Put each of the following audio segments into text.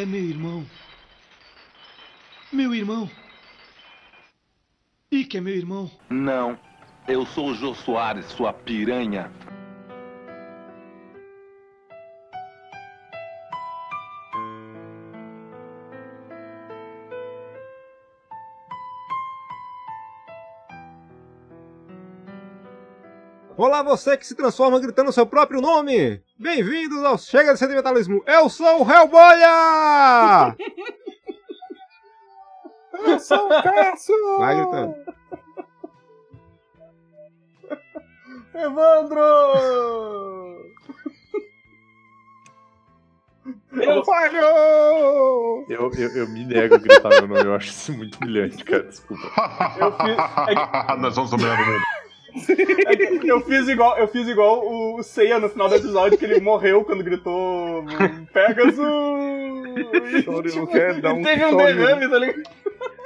É meu irmão. Meu irmão. Ike é meu irmão. Não. Eu sou o Jô Soares, sua piranha. Olá, você que se transforma gritando seu próprio nome! Bem-vindos ao Chega de Sentimentalismo! Eu sou o Hellboya! Eu sou o Cássio! Vai gritando. Evandro! Eu falho! Eu, eu, eu me nego a gritar meu nome, eu acho isso muito brilhante, cara, desculpa. Eu fiz, Nós vamos dominar o mundo. É eu fiz igual, eu fiz igual o Seiya no final do episódio, que ele morreu quando gritou Pegasus! E, Chore, tipo, não quer dar um teve um chore. derrame, tá ligado?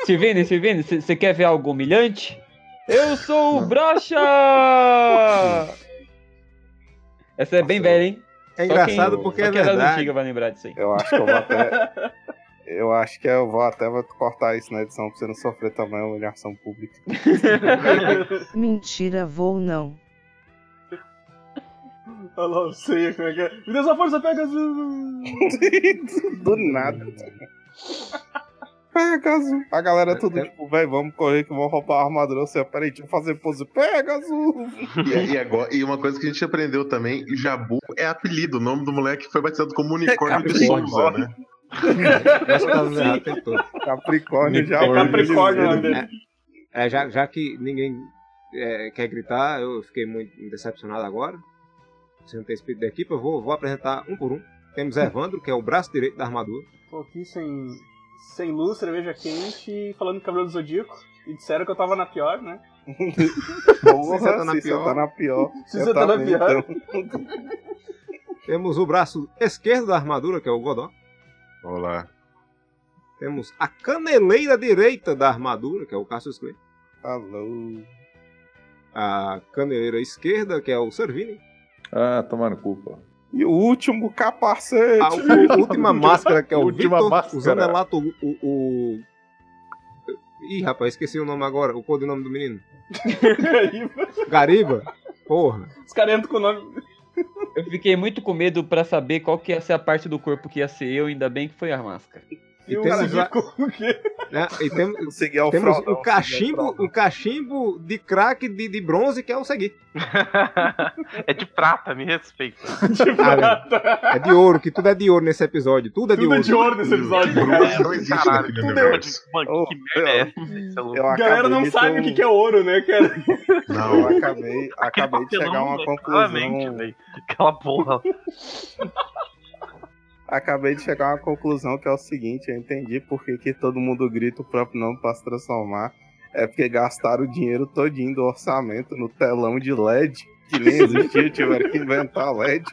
Silvini, Silvini, você quer ver algo humilhante? Eu sou o Brocha! Essa é bem velha, hein? É Só engraçado quem- porque só é quem das verdade. antigas vai lembrar disso aí. Eu acho que eu vou até. Eu acho que eu vou até vou cortar isso na edição pra você não sofrer também a humilhação pública. Mentira, vou não. Olha lá, o Seiya, como é que é? Me dê sua força, Pegasus! Do nada. Pegasus. A galera tudo tipo, velho, vamos correr que vão roubar a armadura. Você, peraí, deixa eu fazer pose. Pegasus. E, e agora, e uma coisa que a gente aprendeu também, Jabu é apelido. O nome do moleque foi batizado como Unicórnio de Capricórnio. Souza, né? Capricórnio já. É Capricórnio, né? dele. É, já, já que ninguém é, quer gritar, eu fiquei muito decepcionado agora. Você não tem espírito da equipe, eu vou, vou apresentar um por um. Temos Evandro, que é o braço direito da armadura. Tô aqui sem, sem luz, cerveja quente, falando de Cabelo do Zodíaco. E disseram que eu tava na pior, né? Porra, você tá na se você pior. tá na pior. Se você tá na pior. então. Temos o braço esquerdo da armadura, que é o Godó. Vamos lá. Temos a caneleira direita da armadura, que é o Cassius Clay. Alô. A caneleira esquerda, que é o Servini. Ah, toma no cu, pô. E o último capacete. A u- última máscara, que é o Victor máscara. Zanelato. O, o, o... Ih, rapaz, esqueci o nome agora. O codinome do menino. Gariba. Porra. Os caras entram com o nome. Eu fiquei muito com medo pra saber qual que ia ser a parte do corpo que ia ser eu, ainda bem que foi a máscara. E, E o temos, cara a- o quê? né, e tem- ao temos fraldão, o cachimbo, o cachimbo de crack de, de bronze, que é o Segui. é de prata, me respeita. Tipo, Ah, velho. É de ouro, que tudo é de ouro nesse episódio. Tudo é de tudo é ouro. de ouro nesse episódio, cara. não existe Caralho, naquele tudo universo. Mano, Oh, que merda é é A galera não de sabe o que um- que é ouro, né, cara? Eu Não, acabei, acabei de chegar a uma conclusão. Aquela porra. Acabei de chegar a uma conclusão que é o seguinte, eu entendi por que, todo mundo grita o próprio nome pra se transformar. É porque gastaram o dinheiro todinho do orçamento no telão de LED, que nem existia, tiveram que inventar LED.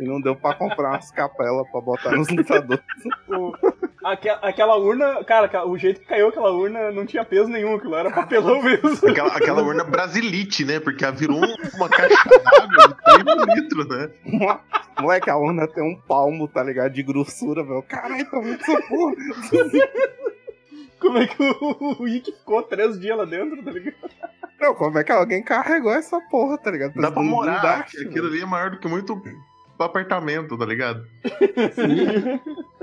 E não deu pra comprar umas capelas pra botar nos lutadores. O- aque- aquela urna, cara, aquela- o jeito que caiu aquela urna não tinha peso nenhum, aquilo era papelão mesmo. aquela, aquela urna brasilite, né? Porque ela virou uma caixa d'água de 3 litros, né? Moleque, a urna tem um palmo, tá ligado? De grossura, velho. Caralho, tá muito essa porra. Como é que o, o Ikki ficou três dias lá dentro, tá ligado? Não, como é que alguém carregou essa porra, tá ligado? Dá pra morar. dá, Aquilo ali é maior do que muito apartamento, tá ligado?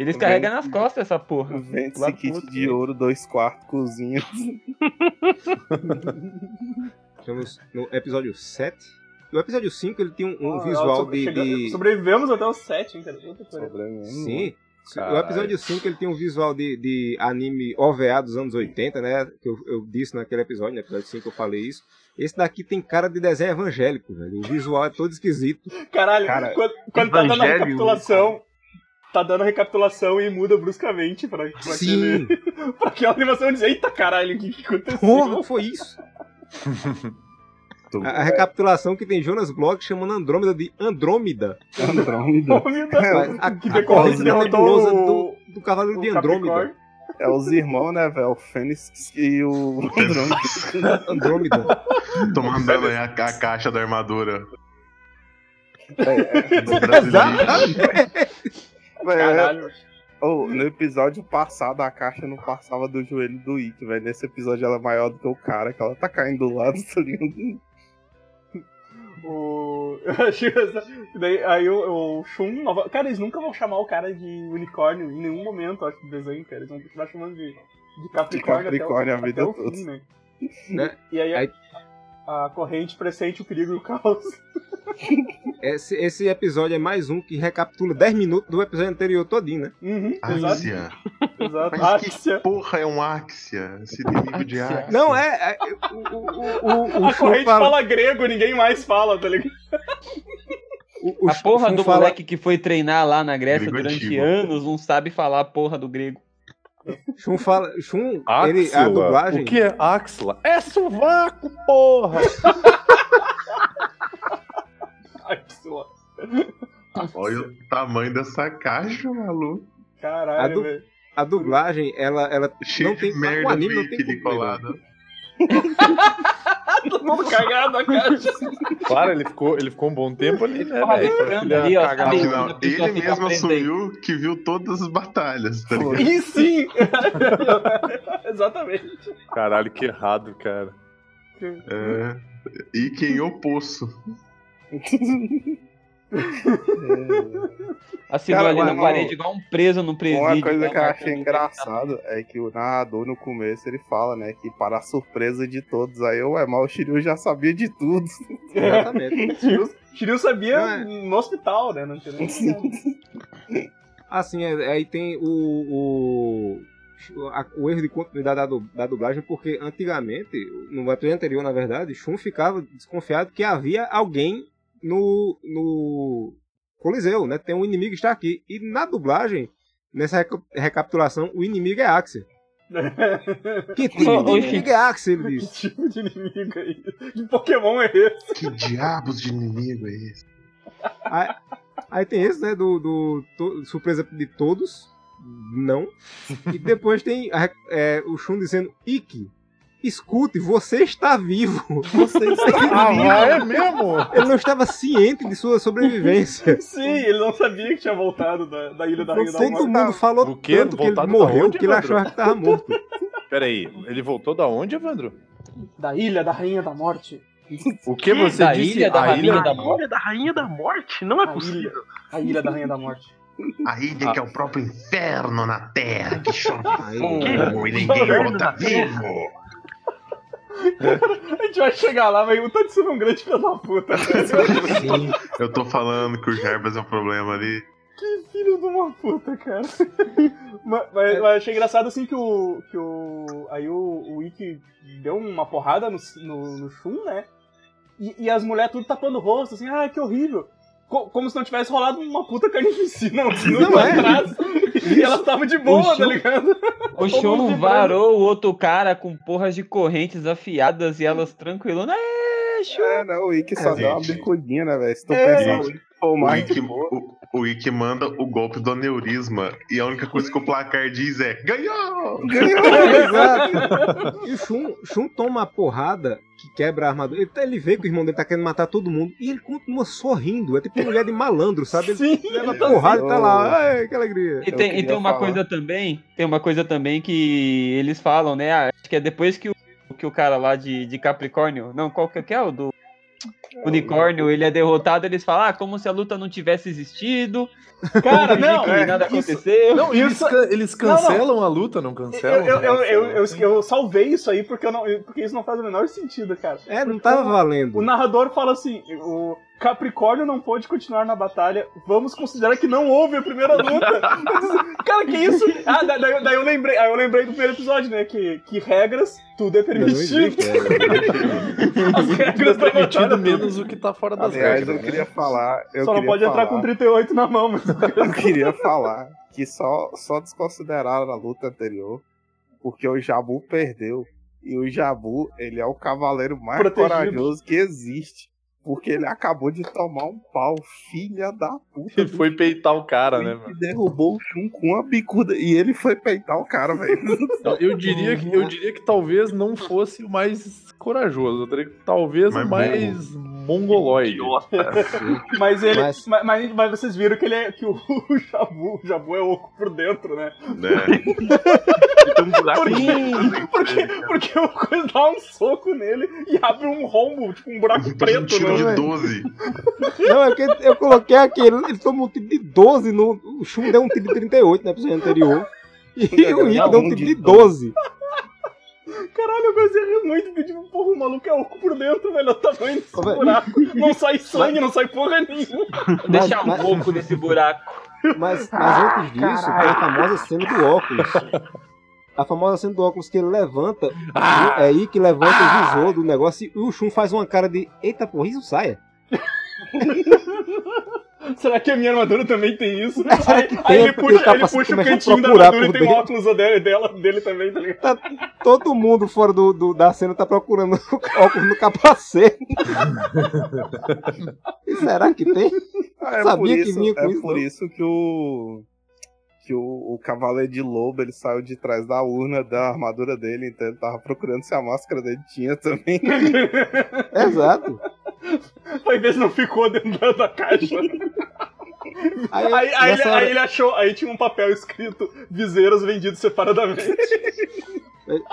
Eles carregam nas costas essa porra. Vende esse kit outro de ouro, dois quartos, cozinha. Estamos no episódio 7. No episódio 5 ele tem um, um Ah, visual de, de- Sobrevivemos até o 7, hein, cara? Puta. Sim. O Caralho. episódio 5 ele tem um visual de, de anime OVA dos anos 80, né? Que eu, eu disse naquele episódio, no episódio 5 eu falei isso. Esse daqui tem cara de desenho evangélico, velho. O visual é todo esquisito. Caralho, Cara, quando, quando tá dando a recapitulação, tá dando a recapitulação e muda bruscamente pra, pra, Sim! aquele, pra aquela animação dizer, eita caralho, o que, que aconteceu? Porra, foi isso! A, a recapitulação que tem Jonas Bloch chamando Andrômeda de Andrômeda. Andrômeda. A, a, Que a decorrência corrente derrotou o- do, do Cavaleiro o de Andrômeda. É os irmãos, né, velho? O Fênix e o Andrômeda. Andrômeda. Tô mandando aí a, a caixa da armadura. É, do brasileiro. Véi, Caralho. Oh, no episódio passado, a caixa não passava do joelho do Ikki, velho. Nesse episódio ela é maior do que o cara, que ela tá caindo do lado, tá ligado? O... eu achei essa- Daí, aí o, o Shun. nova- Cara, eles nunca vão chamar o cara de unicórnio em nenhum momento, acho, do desenho, cara. Eles vão continuar chamando de, de Capricórnio, Capricórnio a até o, vida até o toda. fim, né? Né? E aí, Aí- A, corrente pressente o perigo e o caos. Esse, esse episódio é mais um que recapitula 10 minutos do episódio anterior todinho, né? Uhum, Axia. exato. Mas que Axia. porra é um Axia? Esse inimigo de Axia. Não, é. é o, o, o, o, A corrente fala... fala. grego, ninguém mais fala, tá ligado? o, o A porra do fala- moleque que foi treinar lá na Grécia Grego durante antigo. anos não sabe falar a porra do grego. Shun fala. Shun, ele, a dublagem. O que é axila? É sovaco, porra! Axila. Olha o tamanho dessa caixa, maluco. A Caralho, du- velho. A dublagem, ela, ela Cheio não tem. de o merda anime não tem ali mundo cagado na caixa. Claro, ele ficou, ele ficou um bom tempo ali, né, respirando Ele ali, ó, cagar sabe? no- Afinal, a pessoa ele mesmo assumiu que viu todas as batalhas, tá ligado? E sim! Exatamente. Caralho, que errado, cara. É. E quem o poço. Assinou Cara, ali na mano, parede igual um preso no presídio. Uma coisa né, que eu achei engraçado é que o narrador no começo ele fala, né, que para a surpresa de todos, aí eu, ué, mas o Shiryu já sabia de tudo. Exatamente. Shiryu, Shiryu sabia Não é- no hospital, né? Não tinha nem Assim, é- aí tem o, o, a- o erro de continuidade da dublagem, porque antigamente, no episódio anterior, na verdade, Shun ficava desconfiado que havia alguém no, no Coliseu, né? Tem um inimigo que está aqui. E na dublagem, nessa reca- recapitulação, o inimigo é Axel. Que tipo de inimigo é Axel, ele Que tipo de inimigo aí? Que Pokémon é esse? Que diabos de inimigo é esse? Aí, aí tem esse, né? Do, do to- surpresa de todos. Não. E depois tem a- é, o Shun dizendo: Ikki, escute, você está vivo. Você está Ah, vivo. é mesmo? Ele não estava ciente de sua sobrevivência. Sim, ele não sabia que tinha voltado da, da Ilha da Rainha da Todo Morte. mundo falou O quê? tanto que ele Voltado da morreu onde, que ele achava que estava morto. Pera aí, ele voltou da onde, Evandro? Da Ilha da Rainha da Morte. O que você Da disse? ilha da a rainha ilha da A ilha da rainha da morte? Não é A possível. ilha, a ilha da Rainha da Morte. A ilha que é o próprio inferno na terra, que chove Aí, fogo e ninguém volta vivo. A gente vai chegar lá, mas o Tati é um grande filho da puta. sim. Eu tô falando que o Jarbas é o problema ali. Que filho de uma puta, cara. mas, mas, mas achei engraçado assim que o. Que o aí o, o Ikki deu uma porrada no, no, no Shun, né? E, e as mulheres tudo tapando o rosto, assim, ah, que horrível. Co- como se não tivesse rolado uma puta carnificina um minuto Não é. E elas estavam de boa, tá ligado? O Shun varou o outro cara com porras de correntes afiadas e elas tranquilonas. É, Shun. É, né, o Ikki só É, deu uma gente. bicudinha, né, velho? Se tu É. pensar, o Ikki foi o mais de boa. O, Ikki manda o golpe do aneurisma e a única coisa que o placar diz é ganhou! Exato. E o Shun, Shun toma uma porrada que quebra a armadura. Ele, tá- ele vê que o irmão dele tá querendo matar todo mundo e ele continua sorrindo. É tipo uma mulher de malandro, sabe? Ele Sim, leva porrada e tá lá. Ai, que alegria. E Eu tem, e tem uma falar. coisa também, tem uma coisa também que eles falam, né? ah, Acho que é depois que o, que o cara lá de, de Capricórnio, não, qual que é o do unicórnio, ele é derrotado, eles falam, ah, como se a luta não tivesse existido, Cara, não, que é, nada isso- aconteceu. Não, eles, Isso- can- eles cancelam a luta, não cancelam? eu, eu, eu, eu, eu salvei isso aí porque, eu não, porque isso não faz o menor sentido, cara. É, não tava valendo. O narrador fala assim: o Capricórnio não pôde continuar na batalha, vamos considerar que não houve a primeira luta. cara, que isso? Ah, da- daí, daí eu lembrei, aí eu lembrei do primeiro episódio, né? Que, que regras, tudo é Não, não permitido. existe. é. As regras da permitido batalha. menos o que tá fora das Aliás, regras. eu queria falar. Eu Só não pode entrar falar, com 38 na mão, mas. Eu queria falar que só, só desconsideraram a luta anterior porque o Jabu perdeu. E o Jabu, ele é o cavaleiro mais Protegido. corajoso que existe. Porque ele acabou de tomar um pau, filha da puta. Ele foi peitar o cara, né, que mano? derrubou o Shun com uma bicuda. E ele foi peitar o cara, velho. Eu diria, que, eu diria que talvez não fosse o mais corajoso. Eu diria que talvez Mais o mais mongoloide. Idiota. Mas ele. Mas- Mas... Mas, mas vocês viram que ele é. que o, o Jabu, o Jabu é oco por dentro, né? Né? Um buraco Porque, porque o coisa dá um soco nele e abre um rombo, tipo um buraco Um preto, tiro né? De 12. Não, é que eu coloquei aqui, ele, ele tomou um tiro de 12, no, o Shun deu um tiro de 38 no episódio anterior. E o Rick deu um tiro de 12. Caralho, eu a rir muito, porque tipo, porra, o maluco é oco por dentro, velho. É o tamanho desse buraco. Não sai sangue, não sai porra nenhuma. Deixar um mas- pouco desse buraco. Mas, mas antes disso, tem a famosa cena do óculos. A famosa cena do óculos que ele levanta, é aí que levanta o visor do negócio e o Shun faz uma cara de Eita porra, isso saia. Será que a minha armadura também tem isso? Será Aí, que aí tem? ele puxa, o ele puxa o cantinho da armadura e tem o óculos dele, dela, dele também, tá ligado? Todo mundo fora do, do- da cena tá procurando o óculos no capacete. E será que tem? Ah, é Sabia por que isso, vinha com é isso, por não? isso que o que o, o cavaleiro de lobo ele saiu de trás da urna da armadura dele, então ele tava procurando se a máscara dele tinha também. Exato. Vai ver se não ficou dentro da, caixa. Aí, Aí, aí, ele, hora- aí ele achou, aí tinha um papel escrito viseiros vendidos separadamente.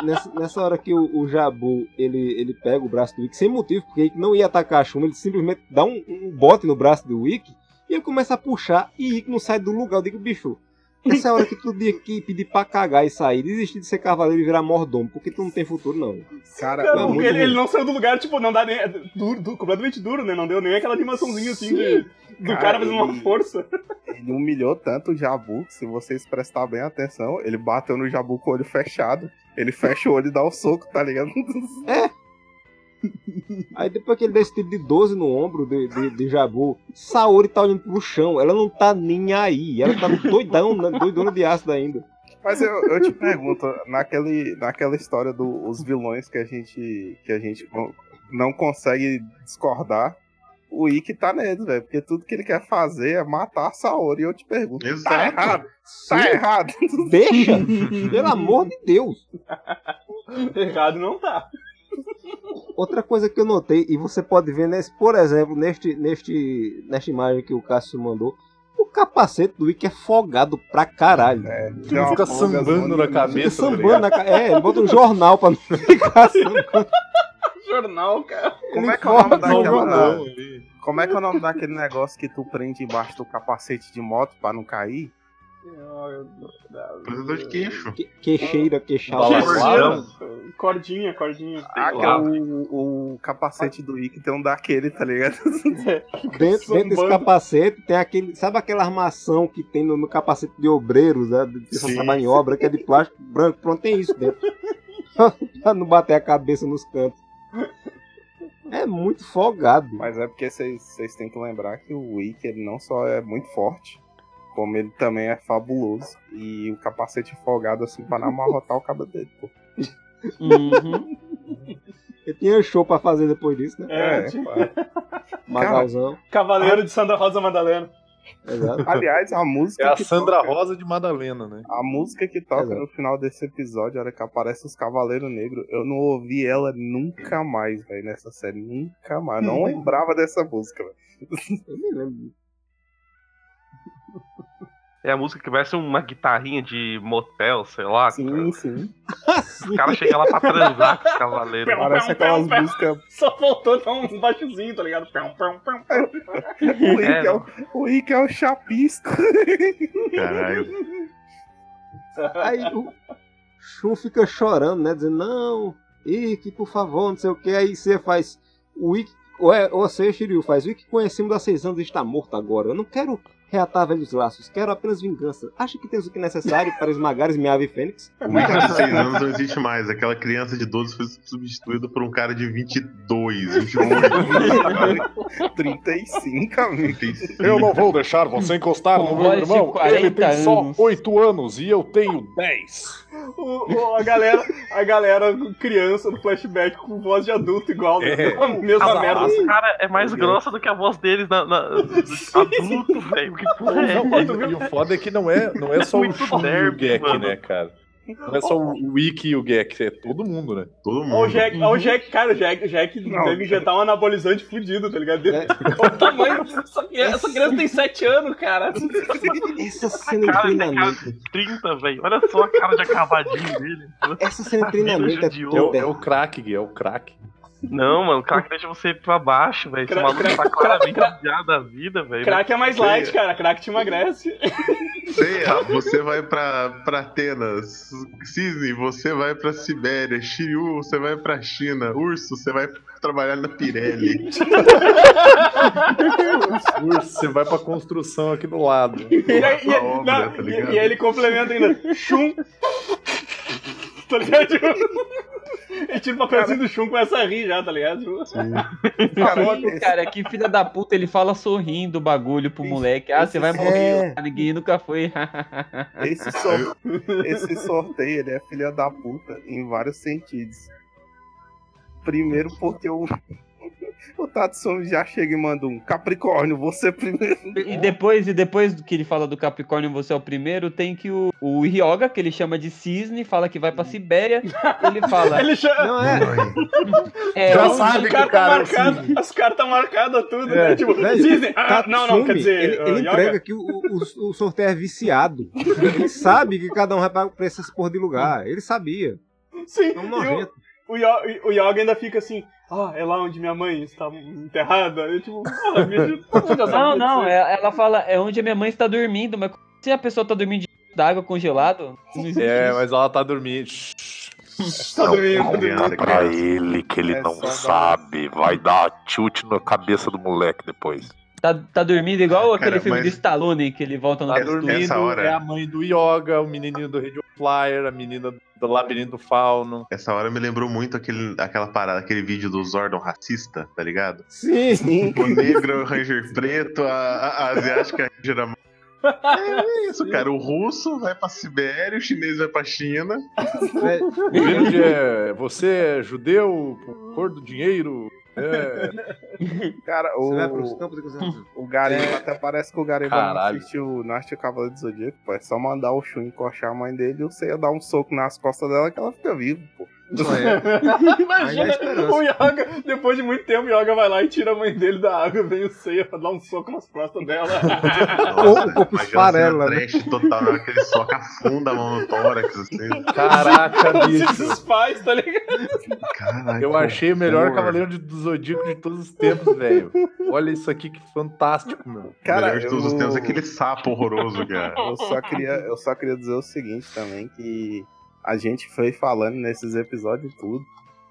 Nessa, nessa hora que o, o Jabu ele, ele pega o braço do Wick sem motivo, porque ele não ia atacar a Shuma, ele simplesmente dá um, um bote no braço do Wick e ele começa a puxar e Wick não sai do lugar. Eu digo, bicho, essa é a hora que tu tinha que pedir pra cagar e sair, desistir de ser cavaleiro e virar mordomo, porque tu não tem futuro, não. Cara, Cara, é porque muito ele, ele não saiu do lugar, tipo, não dá nem. é Duro, duro, completamente duro, né? Não deu nem aquela animaçãozinha assim de, do Cara, cara fazendo uma força. ele humilhou tanto o Jabu que se vocês prestar bem atenção, ele bateu no Jabu com o olho fechado. Ele fecha o olho e dá o soco, tá ligado? Aí depois que ele dá esse tiro de 12 no ombro de, de, de Jabu, Saori tá olhando pro chão, ela não tá nem aí, ela tá doidão, né, doidona de ácido ainda. Mas eu, eu te pergunto, naquele, naquela história dos vilões que a gente, que a gente não consegue discordar, o Ikki tá neles, velho. Porque tudo que ele quer fazer é matar a Saori. E eu te pergunto, tá Exato. errado? Tá Sim. errado. Deixa! Pelo amor de Deus! Errado não tá. Outra coisa que eu notei, e você pode ver, nesse, por exemplo, neste, neste, nesta imagem que o Cássio mandou, o capacete do Wick é folgado pra caralho. É, Ele fica folga sambando na cabeça. tá sambando na ca... É, ele bota um jornal pra não ficar sambando. Jornal, cara. Como é que é o jornal. daquela... Como é que é o nome daquele negócio que tu prende embaixo do capacete de moto pra não cair? Protetor de queixo. Que- Queixeira, queixal. Cordinha, cordinha. Ah, é o, o capacete do Ikki tem um daquele, tá ligado? Dentro, dentro desse capacete tem aquele. Sabe aquela armação que tem no, no capacete de obreiros, né? De pessoa trabalha em obra, que é de plástico branco? Pronto, tem isso dentro. pra não bater a cabeça nos cantos. É muito folgado. Mas é porque vocês têm que lembrar que o ele não só é muito forte, como ele também é fabuloso. E o capacete folgado assim pra não amarrotar o cabo dele, pô. Uhum. Ele tinha show pra fazer depois disso, né? É, É, tipo, claro. Magalzão. Cavaleiro de Sandra Rosa Madalena. Exato. Aliás, a música É a que Sandra toca, Rosa de Madalena, né? a música que toca Exato. no final desse episódio, a hora que aparece os Cavaleiros Negros, eu não ouvi ela nunca mais, velho, nessa série. Nunca mais. Não lembrava dessa música, velho. Eu me lembro. É a música que parece uma guitarrinha de motel, sei lá. Sim, sim. O cara chega lá pra transar com os cavaleiros. Pão, Parece pão, aquelas pão, músicas. Só faltou dar um baixozinho, tá ligado? Pão, pão, pão. O Ikki é, o, o Ikki é o chapisco. Caralho. Aí o Shun fica chorando, né? Dizendo, não, Ikki, por favor, não sei o que. Aí você faz. O Ikki. Ou, é, ou você, Shiryu, faz. O Ikki conhecemos há seis anos e está morto agora. Eu não quero reatar velhos laços, quero apenas vingança. Acha que tens o que é necessário para esmagar minha ave fênix? O Wicca de 6 anos não existe mais. Aquela criança de 12 foi substituída por um cara de 22, 28. 35, amigo. Eu não vou deixar você encostar Com no meu irmão. Ele 40 tem só anos. 8 anos e eu tenho 10. O- o- a galera, a galera criança no flashback com voz de adulto igual, né? É. A mesma A merda. voz dos cara é mais grossa do que a voz deles na, na- adulto, velho. Que porra é Não, e, e o foda é que não é, não é só o Shun e o Gek, né, cara? Não é só o Wiki e o Gek, é todo mundo, né? Todo Ó, o mundo. Jack, o Jack, cara, o Jack, o Jack Não. deve injetar um anabolizante fudido, tá ligado? É. Olha o tamanho. Essa criança, essa criança tem 7 anos, cara. Essa cena de Cara, treinamento. de 30, velho. Olha só a cara de acabadinho dele. Essa cena de treinamento é de É o, é o crack, Gui, é o crack. Não, mano, o crack deixa você pra baixo, velho. Esse maluco crack- tá claramente crack- da vida, velho. Crack é mais light, cara. Crack te emagrece. Seiya, você vai pra, pra Atenas. Cisne, você vai pra Sibéria. Shiryu, você vai pra China. Urso, você vai trabalhar na Pirelli. Urso, você vai pra construção aqui do lado. E aí, e, obra, não, tá e- e aí ele complementa ainda. Chum. Tá ligado? Ele tira o papelzinho do chum e começa a rir já, tá ligado? Cara, Ih, cara, que filha da puta, ele fala sorrindo o bagulho pro moleque. Ah, você vai morrer. É. Ninguém nunca foi. Esse, sor- esse sorteio ele é filha da puta em vários sentidos. Primeiro porque o, o Tatsumi já chega e manda um Capricórnio, você primeiro. E depois, e depois que ele fala do Capricórnio, você é o primeiro, tem que o, o Ryoga, que ele chama de cisne, fala que vai pra Sibéria. Ele fala. Ele chama. Não é. É, Já sabe que o cara é o marcadas, Cisne. as cartas marcadas tudo, É. né? Tipo, Velho, Cisne. Ah, não, não, quer Tatsumi, dizer. Ele, uh, ele entrega que o, o, o sorteio é viciado. Ele sabe que cada um vai pra pra essas porra de lugar. Ele sabia. Sim, É um e nojento. o, o Yoga ainda fica assim. Ah, é lá onde minha mãe está enterrada? Eu, tipo, mundo já Não, não, é- ela fala, é onde a minha mãe está dormindo, mas se a pessoa tá dormindo de d'água congelado, não existe É, mas ela tá dormindo. Tá dormindo, tá Não, criança, Pra ele que ele É não sabe, vai dar tilt na cabeça do moleque depois. Tá, tá dormindo igual aquele Cara, filme mas- do Stallone, que ele volta no Tá Essa- dormindo, é a mãe do Yoga, o menininho do Radio Flyer, a menina do Labirinto do Fauno. Essa hora me lembrou muito aquele, aquela parada, aquele vídeo do Zordon racista, tá ligado? Sim. Sim. O negro o Ranger preto, a, a, a asiática a Ranger amarela. É isso, cara. O russo vai pra Sibéria, o chinês vai pra China. É, O verde é. Você é judeu, por cor do dinheiro. É. Cara, Você vai pros o, campos de concentração. o Gariba até parece que o Gariba Caralho. não assistiu não assistiu Cavaleiro do Zodíaco, pô. É só mandar o Shun encoxar a mãe dele e você ia dar um soco nas costas dela que ela fica viva, pô. Ainda Imagina, há esperança. o Yoga, depois de muito tempo, o Yoga vai lá e tira a mãe dele da água, vem o Seiya pra dar um soco nas costas dela. Ou o corpo imagina esfarela, né? trash total, na hora que ele soca afunda a mão no tórax, assim. Caraca, Se bicho. desfaz, tá ligado? Caralho, Eu achei o melhor. Cavaleiro de- do Zodíaco de todos os tempos, velho. Olha isso aqui que fantástico, meu. O Cara, melhor de todos os eu- tempos é aquele sapo horroroso, cara. Eu só queria, eu só queria dizer o seguinte também, que a gente foi falando nesses episódios tudo,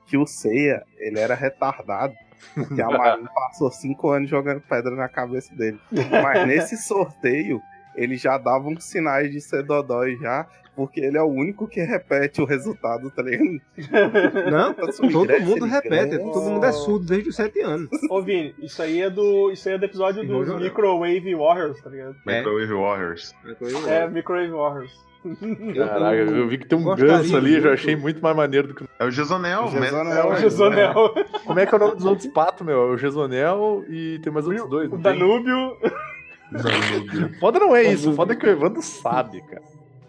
que o Seiya, ele era retardado. Que a Marina passou cinco anos jogando pedra na cabeça dele. Mas nesse sorteio, ele já dava uns sinais de ser dodói já, porque ele é o único que repete o resultado, tá ligado? Não, Tatsumi todo mundo repete. Todo mundo é surdo desde os 7 anos. Ô, Vini, isso aí é do, isso aí é do episódio dos. Microwave Warriors, tá ligado? Microwave Warriors. É, Microwave Warriors. Caraca, eu vi que tem um gostaria ganso ali, já muito. achei muito mais maneiro do que. É o Gesonel, O né? Gesonel, É o é. Gesonel, Como é que é o nome dos outros patos, meu? É o Gesonel e tem mais outros dois. o tem? Danúbio. Foda não é isso, foda é que o Evandro sabe, cara.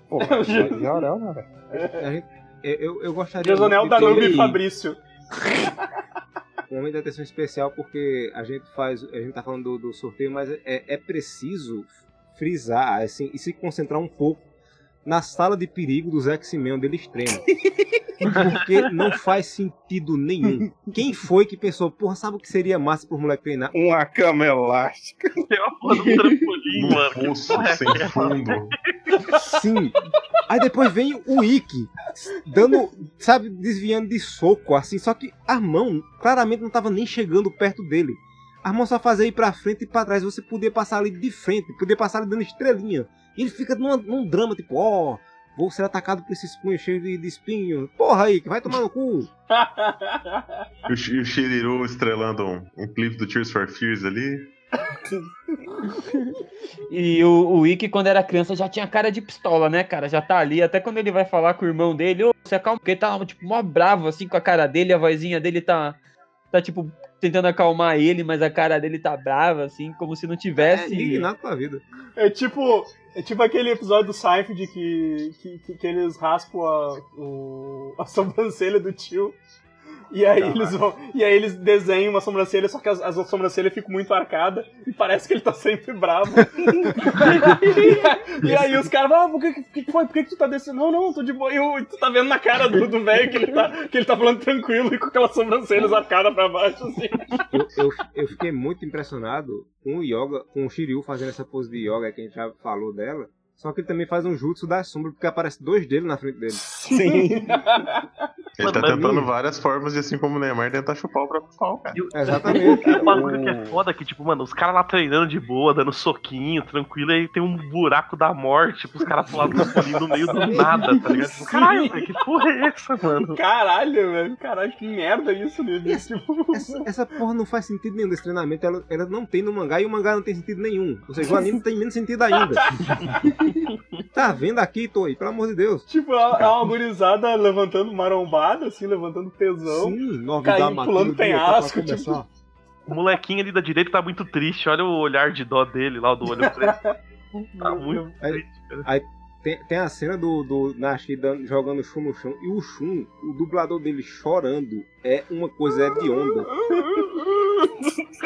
Pô, mas Jorel, né, velho? A gente- eu, eu, eu gostaria Gesonel, Danúbio e Fabrício. um momento de atenção especial porque a gente faz, a gente tá falando do, do sorteio, mas é, é preciso frisar assim, e se concentrar um pouco na sala de perigo dos X-Men onde eles treinam. Porque não faz sentido nenhum. Quem foi que pensou, porra, sabe o que seria massa pro moleque treinar? Uma cama elástica. Tem uma porra do trampolim, Num mano. poço é sem aquela? fundo. Sim. Aí depois vem o Ikki, dando, sabe, desviando de soco, assim, só que a mão claramente não tava nem chegando perto dele. A mão só fazia ir pra frente e pra trás, você podia passar ali de frente, podia passar ali dando estrelinha. E ele fica numa- num drama, tipo, ó, vou ser atacado por esses punhos cheios de, de espinho. Porra aí, que vai tomar no cu. E o, Sh- o Shiriru estrelando um, um clipe do Tears for Fears ali. E o, o Ikki, quando era criança, já tinha cara de pistola, né, cara? Já tá ali. Até quando ele vai falar com o irmão dele, ô, você acalma, porque ele tá, tipo, mó bravo, assim, com a cara dele. A vozinha dele tá, tá tipo, tentando acalmar ele, mas a cara dele tá brava, assim, como se não É tivesse... indignado com a vida. É tipo, É tipo aquele episódio do Seinfeld que, que, que, que eles raspam a, o, a sobrancelha do tio. E aí, eles vão, e aí eles desenham uma sobrancelha, só que as, as sobrancelhas ficam muito arcadas e parece que ele tá sempre bravo. e, aí os caras ah, por que, que que foi? Por que, que tu tá descendo? Não, não, tô de boa. E tu tá vendo na cara do do velho que, ele tá, que ele tá falando tranquilo e com aquelas sobrancelhas arcadas pra baixo, assim. Eu, eu, eu fiquei muito impressionado com o yoga, com o Shiryu fazendo essa pose de yoga que a gente já falou dela. Só que ele também faz um jutsu da sombra, porque aparece dois dele na frente dele. Sim. Ele tá tentando várias formas de, assim como o Neymar, tentar chupar o próprio pau, cara. Exatamente. O bagulho que é foda que, tipo, mano, os caras lá treinando de boa, dando soquinho, tranquilo, e aí tem um buraco da morte pros caras pular do trampolim no meio do nada, tá ligado? Tipo, caralho, velho, que porra é essa, mano? Caralho, velho. Caralho, que merda isso, né? Essa- Tipo, Essa, essa porra não faz sentido nenhum desse treinamento. Ela, ela não tem no mangá e o mangá não tem sentido nenhum. Ou seja, o anime tem menos sentido ainda. tá vendo aqui, Toei? Pelo amor de Deus. tipo, é uma é gurizada levantando marombada, assim, levantando pesão. Sim, caindo, matura pulando dia, penhasco, começar. O molequinho ali da direita tá muito triste, olha o olhar de dó dele lá, do olho preto. Tá muito Aí- triste, cara. Tem, tem a cena do, do Nashi dando- jogando Shun no chão e o Shun, o dublador dele chorando, é uma coisa hedionda.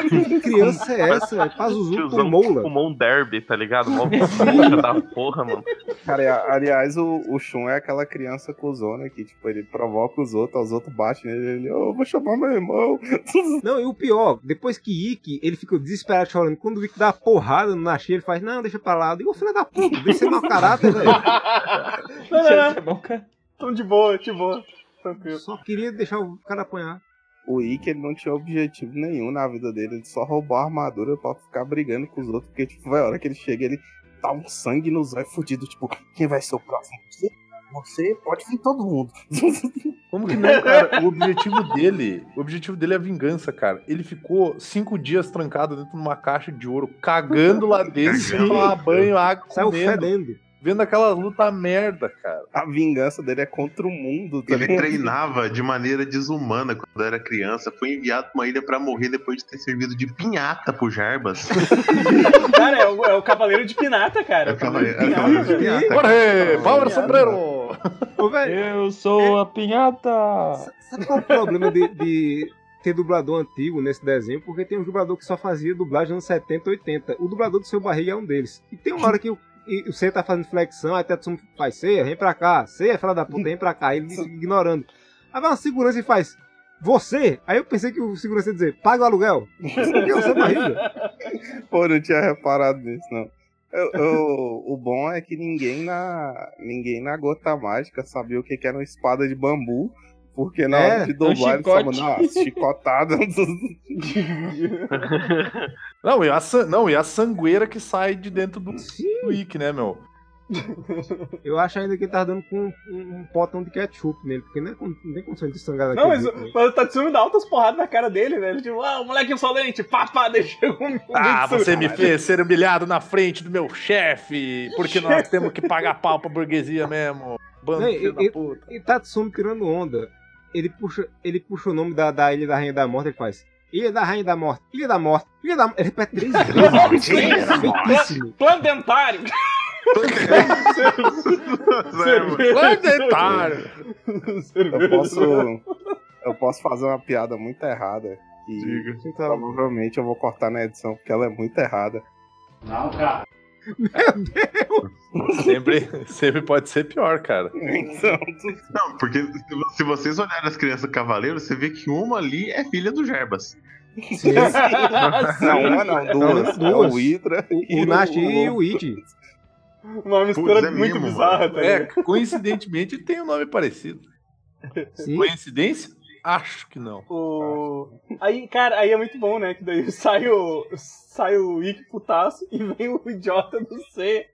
Que criança é essa? Pazuzu com mola. fumou um derby, tá ligado? Mó da porra, mano. Cara, e a- aliás, o, o Shun é aquela criança cuzona que, tipo, ele provoca os outros, os outros batem nele, ele, eu vou chamar meu irmão. Não, e o pior, depois que Ikki, ele fica desesperado chorando. Quando o Ikki dá uma porrada no Nashi, ele faz, não, deixa pra lá. Eu digo, filho da puta, deixa ser mau caráter, velho. Não, não, não. É bom, cara. Tão de boa, de boa. Tranquilo. Só queria deixar o cara apanhar. O Ikki, ele não tinha objetivo nenhum na vida dele, ele só roubou a armadura pra ficar brigando com os outros, porque, tipo, vai, a hora que ele chega, ele tá um sangue nos olhos fudido, tipo, quem vai ser o próximo? Você? Você pode vir todo mundo. Como que não, cara? O objetivo dele, o objetivo dele é a vingança, cara. Ele ficou cinco dias trancado dentro de uma caixa de ouro, cagando lá dentro, sem tomar banho, água, Saiu comendo, fedendo. Vendo aquela luta merda, cara. A vingança dele é contra o mundo, tá Ele ligado? treinava de maneira desumana quando era criança. Foi enviado pra uma ilha pra morrer depois de ter servido de pinhata pro Jarbas. Cara, é o, é o Cavaleiro de Pinata, cara. É o cavaleiro- é o cavaleiro de Pinata. pinhata. Bora, Power. Sombrero! Eu sou a pinhata. sabe qual é o problema de, de ter dublador antigo nesse desenho? Porque tem um dublador que só fazia dublagem nos 70, 80. O dublador do seu barriga é um deles. E tem uma hora que o, e o Seiya tá fazendo flexão, aí Tetsumi faz Seiya, vem pra cá. Seiya, fala da puta, vem pra cá. Ele ignorando. Aí vai uma segurança e faz... Você? Aí eu pensei que o segurança ia dizer, paga o aluguel. Porque o seu barriga. Pô, não tinha reparado nisso, não. Eu- eu- o bom é que ninguém na, ninguém na gota mágica sabia o que, que era uma espada de bambu, porque na É, hora de dublar eles chicote. falavam, não, chicotada. Não, e a, não, e a sangueira que sai de dentro do, Ikki, né, meu? Eu acho ainda que ele tá dando com um, um potão de ketchup nele, porque não, é, não tem condição de sangrar Não, mas, jeito, né? mas o Tatsumi dá altas porradas na cara dele, velho. Tipo, ah, o moleque insolente, pá, pá, deixa um. Ah, você me fez ser humilhado na frente do meu chefe, porque nós temos que pagar pau pra burguesia mesmo. Bando Não, de filho e- da puta. E Tatsumi tirando onda. Ele puxa, ele puxa o nome da, da Ilha da Rainha da Morte, ele faz. Ilha da Rainha da Morte, Ilha da Morte, Ilha da Morte. Ele repete três vezes. Perfeitíssimo. Plano dentário! Planetário. Eu posso, eu posso fazer uma piada muito errada. E Diga. provavelmente eu vou cortar na edição, porque ela é muito errada. Sempre, sempre pode ser pior, cara. Então, Não, porque se- vocês olharem as crianças cavaleiros, você vê que uma ali é filha do Jarbas. não, uma não, duas. Não, É duas. o Hydra O, e o Nashi e o Ichi. Uma mistura é muito mimo, bizarra, tá É, coincidentemente tem um nome parecido. Sim. Coincidência? Acho que não. O... Aí, cara, aí é muito bom, né? Que daí sai o. Sai o Ikki putaço e vem o idiota do C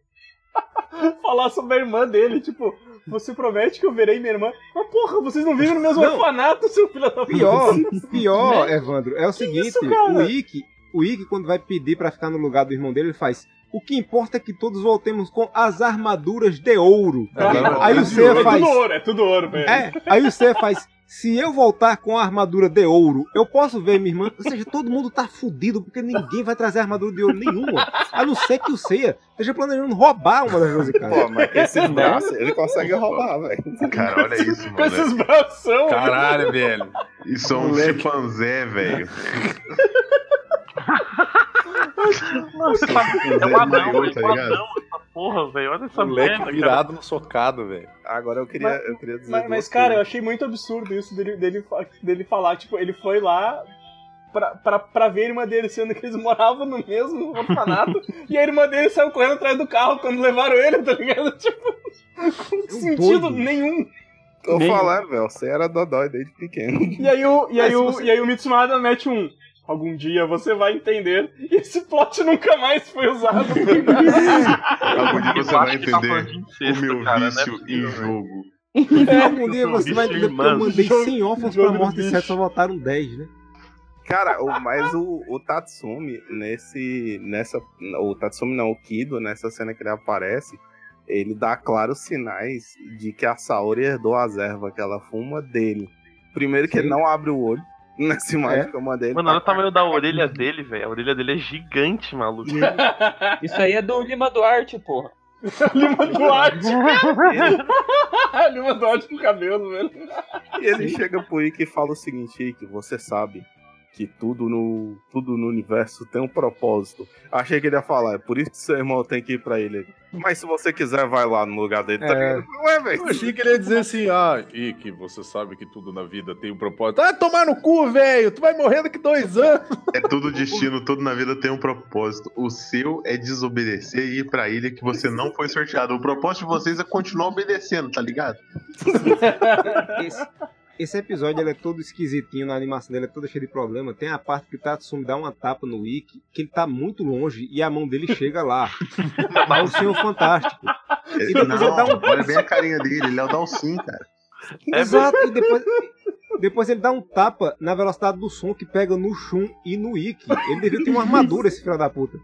falar sobre a irmã dele. Tipo, você promete que eu verei minha irmã. Mas porra, vocês não vivem no mesmo Não. orfanato, seu filho da puta. Pior, pior, Evandro, é o seguinte: isso, o Ikki, o Ikki, quando vai pedir pra ficar no lugar do irmão dele, ele faz. O que importa é que todos voltemos com as armaduras de ouro. Agora- Aí o Seiya É faz. tudo ouro, é tudo ouro, velho. É, aí o Seiya faz. Se eu voltar com a armadura de ouro, eu posso ver minha irmã. Ou seja, todo mundo tá fudido porque ninguém vai trazer armadura de ouro nenhuma. A não ser que o Ceia esteja planejando roubar uma das 12 Pô, mas com esses braços, ele consegue roubar, velho. Cara, olha isso, Com esses mano. bração. Caralho, velho. Isso é um Moleque. chimpanzé, velho. Nossa, é um anão, maior, é tá um ligado? anão essa porra, velho. Olha essa Moleque merda, cara. virado no socado, velho. Agora eu queria, Mas- eu queria dizer. Mas, mas, cara, eu achei muito absurdo isso dele, dele, dele falar. Tipo, ele foi lá pra, pra, pra ver a irmã dele, sendo que eles moravam no mesmo orfanato. e a irmã dele saiu correndo atrás do carro quando levaram ele, tá ligado? Tipo, com sentido doido. nenhum. Tô Nem- falando, velho. Você era dodói desde pequeno. E aí o, e aí o, você- e aí o Mitsumada mete um. Algum dia você vai entender. E esse plot nunca mais foi usado. Algum dia você vai tá entender de o meu cara, não é vício possível, em jogo. Algum dia você vai entender porque eu mandei Jogo- 100 órfãos pra morte e bicho. 7 só votaram 10, né? Cara, o, mas o, o Tatsumi, nesse. Nessa. O Tatsumi não, o Kido, nessa cena que ele aparece, ele dá claros sinais de que a Saori herdou as ervas que ela fuma dele. Primeiro que ele Sim. não abre o olho. Nessa imagem É. que eu mandei. Mano, tá olha o tamanho da orelha dele, velho. A orelha dele é gigante, maluco. Isso aí é do Lima Duarte, porra. Lima Duarte. Lima Duarte com cabelo, velho. E ele chega pro Ikki e fala o seguinte, Ikki, você sabe que tudo no, tudo no universo tem um propósito. Achei que ele ia falar, é por isso que seu irmão tem que ir pra ele. Mas se você quiser, vai lá no lugar dele. É. Não é, velho? Eu achei que ele ia dizer assim, ah, e que você sabe que tudo na vida tem um propósito. Ah, tomar no cu, velho! Tu vai morrer daqui dois anos! É tudo destino, tudo na vida tem um propósito. O seu é desobedecer e ir pra ilha que você não foi sorteado. O propósito de vocês é continuar obedecendo, tá ligado? Esse, esse episódio ele é todo esquisitinho, na animação dele é toda cheia de problema. Tem a parte que o Tatsumi dá uma tapa no Ikki, que ele tá muito longe e a mão dele chega lá. É o Senhor Fantástico. Ele- depois ele dá um- Olha bem a carinha dele, ele é o Dalcin, cara. Exato, e depois, depois ele dá um tapa na velocidade do som que pega no Shun e no Ikki. Ele devia ter uma armadura, esse filho da puta.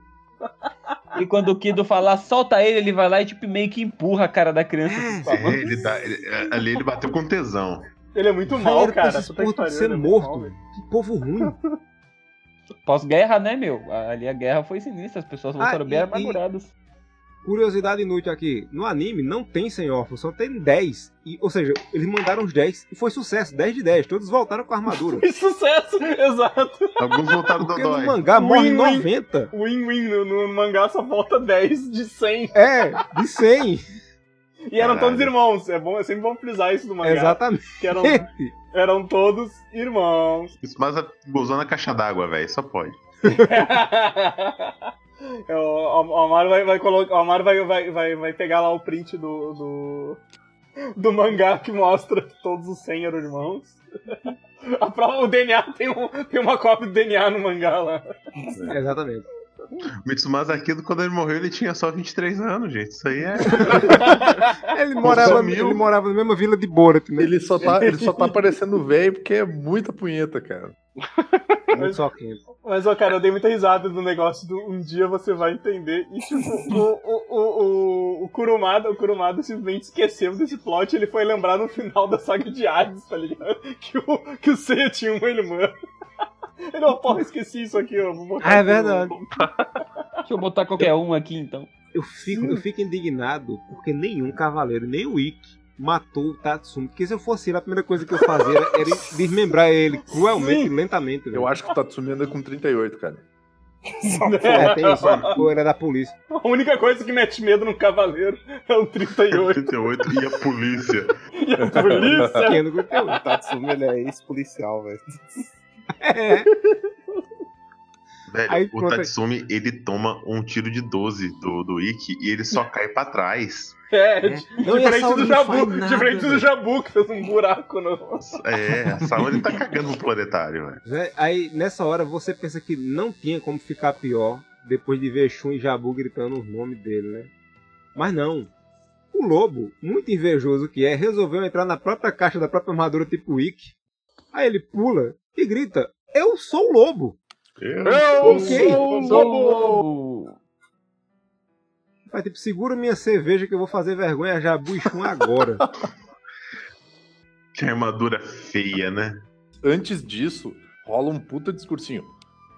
E quando o Kido falar, solta ele, ele vai lá e tipo, meio que empurra a cara da criança. É, falando. ele tá, ele- ali ele bateu com tesão. Ele é muito mal, era cara. que portos pariu, ser é muito morto. mal. Que povo ruim. Pós-guerra, né, meu? Ali a guerra foi sinistra, as pessoas voltaram Ah, bem e- amarguradas. Curiosidade inútil aqui. No anime não tem 100 órfãos, só tem 10. E, ou seja, eles mandaram os 10 e foi sucesso. 10 de 10. Todos voltaram com a armadura. Que sucesso! Exato. Alguns voltaram do Porque no dói. mangá morre Win, win. 90. Win-win. No, no mangá só falta 10 de 100. É, de 100. E eram Caralho. todos irmãos. É, bom, é sempre bom frisar isso no mangá. Exatamente. Que eram, eram todos irmãos. Isso, mas gozou na caixa d'água, velho. Só pode. É, o, o Amaro vai, vai colocar. O Amaro vai, vai, vai, vai pegar lá o print do, do. do mangá que mostra todos os 100 eram irmãos. A prova, o DNA tem, um, tem uma cópia do DNA no mangá lá. Exatamente. Mitsumasa Kido, quando ele morreu, ele tinha só 23 anos, gente. Isso aí é. Ele morava, ele morava na mesma vila de Borat, né? Ele só tá, ele só tá parecendo velho porque é muita punheta, cara. Muito só quente. Mas, ó, cara, eu dei muita risada do negócio do um dia você vai entender. E, tipo, o, o, o, o, o Kurumada, o Kurumada simplesmente esqueceu desse plot. Ele foi lembrar no final da saga de Hades, tá ligado? Que o, que o Seiya tinha uma irmã. Ele, ó, porra, esqueci isso aqui, ó. Vou botar Ah, é verdade. Deixa eu botar qualquer um aqui então. Eu fico, eu fico indignado porque nenhum cavaleiro, nem o Ikki, matou o Tatsumi. Porque se eu fosse ele, a primeira coisa que eu fazia era, desmembrar ele cruelmente, lentamente. velho. Eu acho que o Tatsumi anda com 38, cara. É, tem isso. né? Ou ele é da polícia. A única coisa que mete medo no cavaleiro é o 38. 38 e a polícia. E a polícia. Pequeno que eu tenho. O Tatsumi, ele é ex-policial, velho. É. Velho, Aí, o conta. Tatsumi, ele toma um tiro de 12 do, do Ikki e ele só cai pra trás. É, Não, diferente Saori do não Jabu. nada, Diferente do velho. Jabu, que fez um buraco no. É, a Saori tá cagando no planetário, velho. Aí, nessa hora, você pensa que não tinha como ficar pior depois de ver Shun e Jabu gritando os nomes dele, né? Mas não. O lobo, muito invejoso que é, resolveu entrar na própria caixa da própria armadura tipo Ikki. Aí ele pula e grita: Eu sou o lobo! Eu Ok. sou o Sou lobo! Faz tipo, segura minha cerveja que eu vou fazer vergonha e Shun agora. Que armadura feia, né? Antes disso, rola um puta discursinho.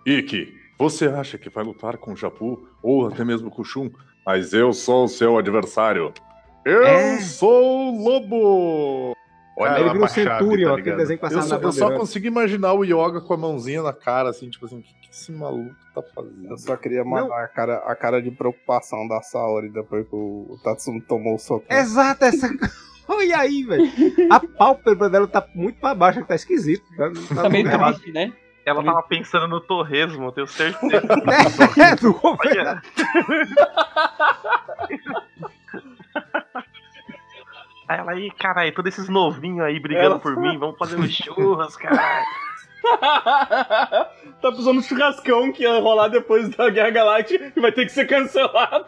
Ikki, você acha que vai lutar com o Japu ou até mesmo com o Shun? Mas eu sou o seu adversário. Eu É. sou o Lobo! Olha Ele virou chave, Centurion, tá aquele desenho que Eu passava só, na eu só consigo imaginar o Yoga com a mãozinha na cara, assim, tipo assim, o que, que esse maluco tá fazendo? Eu só queria mandar a cara, a cara de preocupação da Saori depois que o Tatsumi tomou o soco. Exato, essa. Olha aí, velho. A pálpebra dela tá muito pra baixo, tá esquisito. Tá, tá Tá meio tudo errado. triste, né? Ela tava pensando no torresmo, eu tenho certeza. É, do governo. Aí ela aí, caralho, todos esses novinhos aí brigando Ela- por mim, vamos fazer um churras, caralho. tá precisando de churrascão que ia rolar depois da Guerra Galáctica e vai ter que ser cancelado.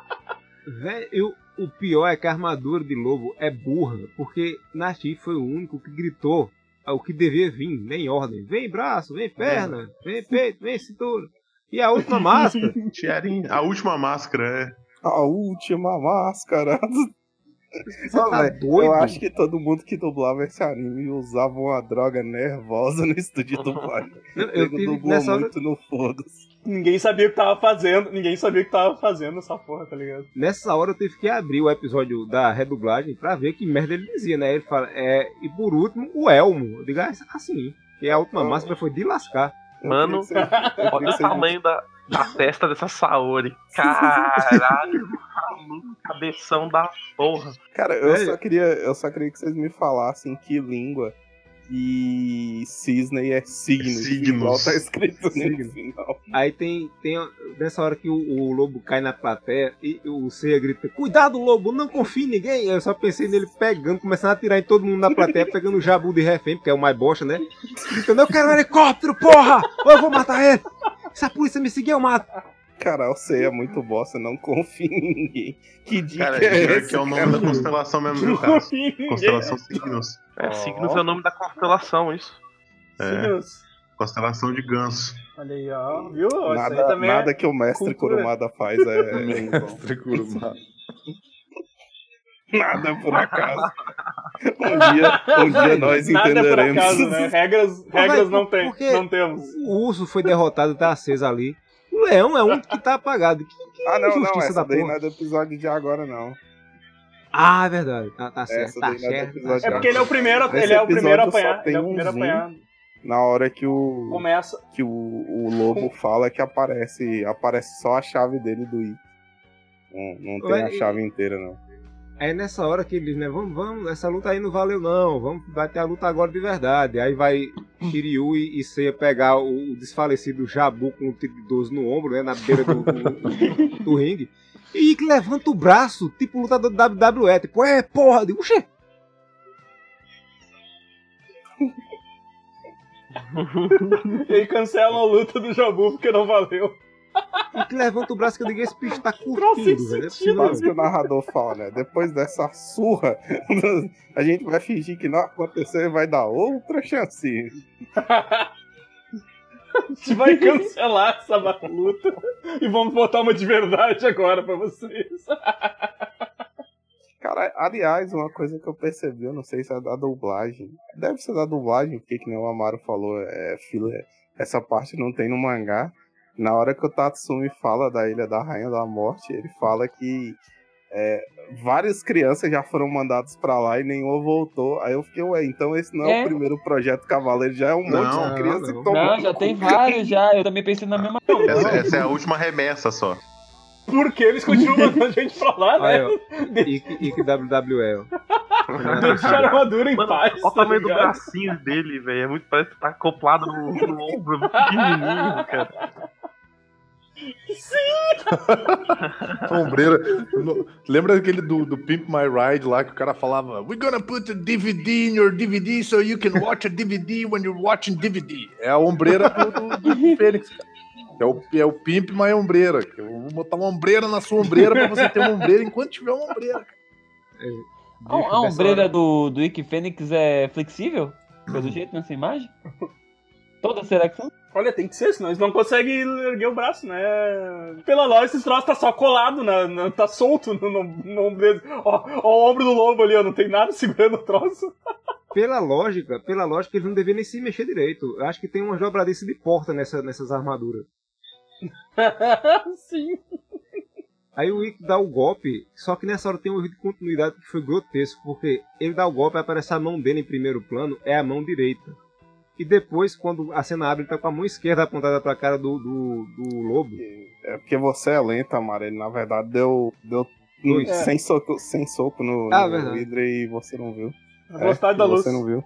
Véi, eu- o pior é que a armadura de lobo é burra, porque Nashi foi o único que gritou o que devia vir, nem ordem. Vem braço, vem perna, vem peito, vem cintura. E a última máscara. Tiarinha. A última máscara, é. A última máscara. Você tá doido? Eu acho que todo mundo que dublava esse anime usava uma droga nervosa no estúdio de dublagem. Eu, eu tive, dublou nessa muito no foda-se. Ninguém sabia o que tava fazendo, ninguém sabia o que tava fazendo essa porra, tá ligado? nessa hora eu tive que abrir o episódio da redublagem pra ver que merda ele dizia, né? Ele fala, é, e por último, o Elmo. Eu digo, ah, assim. E a última máscara foi de lascar. Mano, que Olha o que tamanho da, da testa dessa Saori. Caralho, maluco, cabeção da porra. Cara, eu só, queria, eu só queria que vocês me falassem que língua e cisne é signos. Signos. Igual tá escrito no Signos. final. Aí tem, tem nessa hora que o, o lobo cai na plateia e o Seiya grita: Cuidado, lobo, não confie em ninguém. Eu só pensei nele pegando, começando a atirar em todo mundo na plateia, pegando o jabu de refém, porque é o mais bocha, né? Gritando: Eu quero um helicóptero, porra! Ou eu vou matar ele! Se a polícia me seguir, eu mato. Cara, você é muito bosta, não confia em ninguém. Que dica Cara, é essa? que é o nome cara? da constelação mesmo, viu, cara? Constelação Signos. É, Ó. signos é o nome da constelação, isso. É, Signos. constelação de ganso. Olha aí, ó. Viu? Nada, também nada é... que o mestre cultura. Kurumada faz é, é. Mestre Kurumada. Nada por acaso. Um dia, um dia nós Nada por entenderemos. acaso, né? Regras, regras não tem, porque- não temos. O urso foi derrotado, tá aceso ali. O leão é um que tá apagado. Que, que Ah, não, não, essa da daí porra. não é do episódio de agora, não. Ah, é verdade. Tá, tá certo. Essa Tá é certo. episódio É porque ele é o primeiro, Nesse ele é o primeiro a apanhar. Ele é o um primeiro a zoom. apanhar. Na hora que o, Começa. que o, o lobo fala que aparece, aparece só a chave dele do I. Não, não tem Ué, a e- chave inteira, não. É nessa hora que ele diz, né? Vamos, vamos, essa luta aí não valeu, não. Vamos, vai ter a luta agora de verdade. Aí vai Shiryu e, e Seiya pegar o, o desfalecido Jabu com o tipo de 12 no ombro, né? Na beira do, do, do ringue. E levanta o braço, tipo lutador do WWE. Tipo, é, porra, eu digo, "Oxê." E aí cancelam a luta do Jabu porque não valeu. E que levanta o braço que eu digo, esse bicho tá curtindo, velho. É que o narrador fala, né? Depois dessa surra, a gente vai fingir que não aconteceu e vai dar outra chance. A gente vai cancelar essa luta e vamos botar uma de verdade agora pra vocês. Cara, aliás, uma coisa que eu percebi, eu não sei se é da dublagem. Deve ser da dublagem, porque que nem o Amaro falou, é filler. Essa parte não tem no mangá. Na hora que o Tatsumi fala da Ilha da Rainha da Morte, ele fala que é, várias crianças já foram mandadas pra lá e nenhuma voltou. Aí eu fiquei, ué, então esse não é, É. o primeiro projeto Cavaleiro, já é um monte Não, de criança não. que tomou. Não, já tem vários já. Eu também pensei na mesma coisa. Essa, essa é a última remessa só. Porque eles continuam mandando a gente pra lá, né? WWE, ó. Deixaram a armadura em Mano, paz. olha o tá tamanho do bracinho dele, velho. É muito, parece que tá acoplado no, no ombro, pequenininho, cara. Ombreira. No- Lembra aquele do, do Pimp My Ride lá que o cara falava We're gonna put a DVD in your DVD so you can watch a DVD when you're watching DVD. É a ombreira do, do, do Fênix, cara. É o, é o Pimp My Ombreira. Eu vou botar uma ombreira na sua ombreira pra você ter uma ombreira enquanto tiver uma ombreira. A, a ombreira do, do Ike Fênix é flexível? Pelo jeito nessa imagem? Toda será que são? Olha, tem que ser, senão eles não conseguem erguer o braço, né? Pela lógica, esse troço tá só colado, na, na- tá solto no, no, no. Ó, ó o ombro do lobo ali, ó, não tem nada segurando o troço. pela lógica, pela lógica, eles não deveriam nem se mexer direito. Eu acho que tem uma dobradiça de porta nessa, nessas armaduras. Sim. Aí o Ikki dá o golpe, só que nessa hora tem um erro de continuidade que foi grotesco, porque ele dá o golpe e aparece a mão dele em primeiro plano, é a mão direita. E depois, quando a cena abre, ele tá com a mão esquerda apontada pra cara do, do, do lobo. É porque você é lento, Amarelo. Na verdade, deu, deu Dois. É. sem, soco, sem soco no, Ah, no vidro e você não viu. Na velocidade da luz. Você não viu.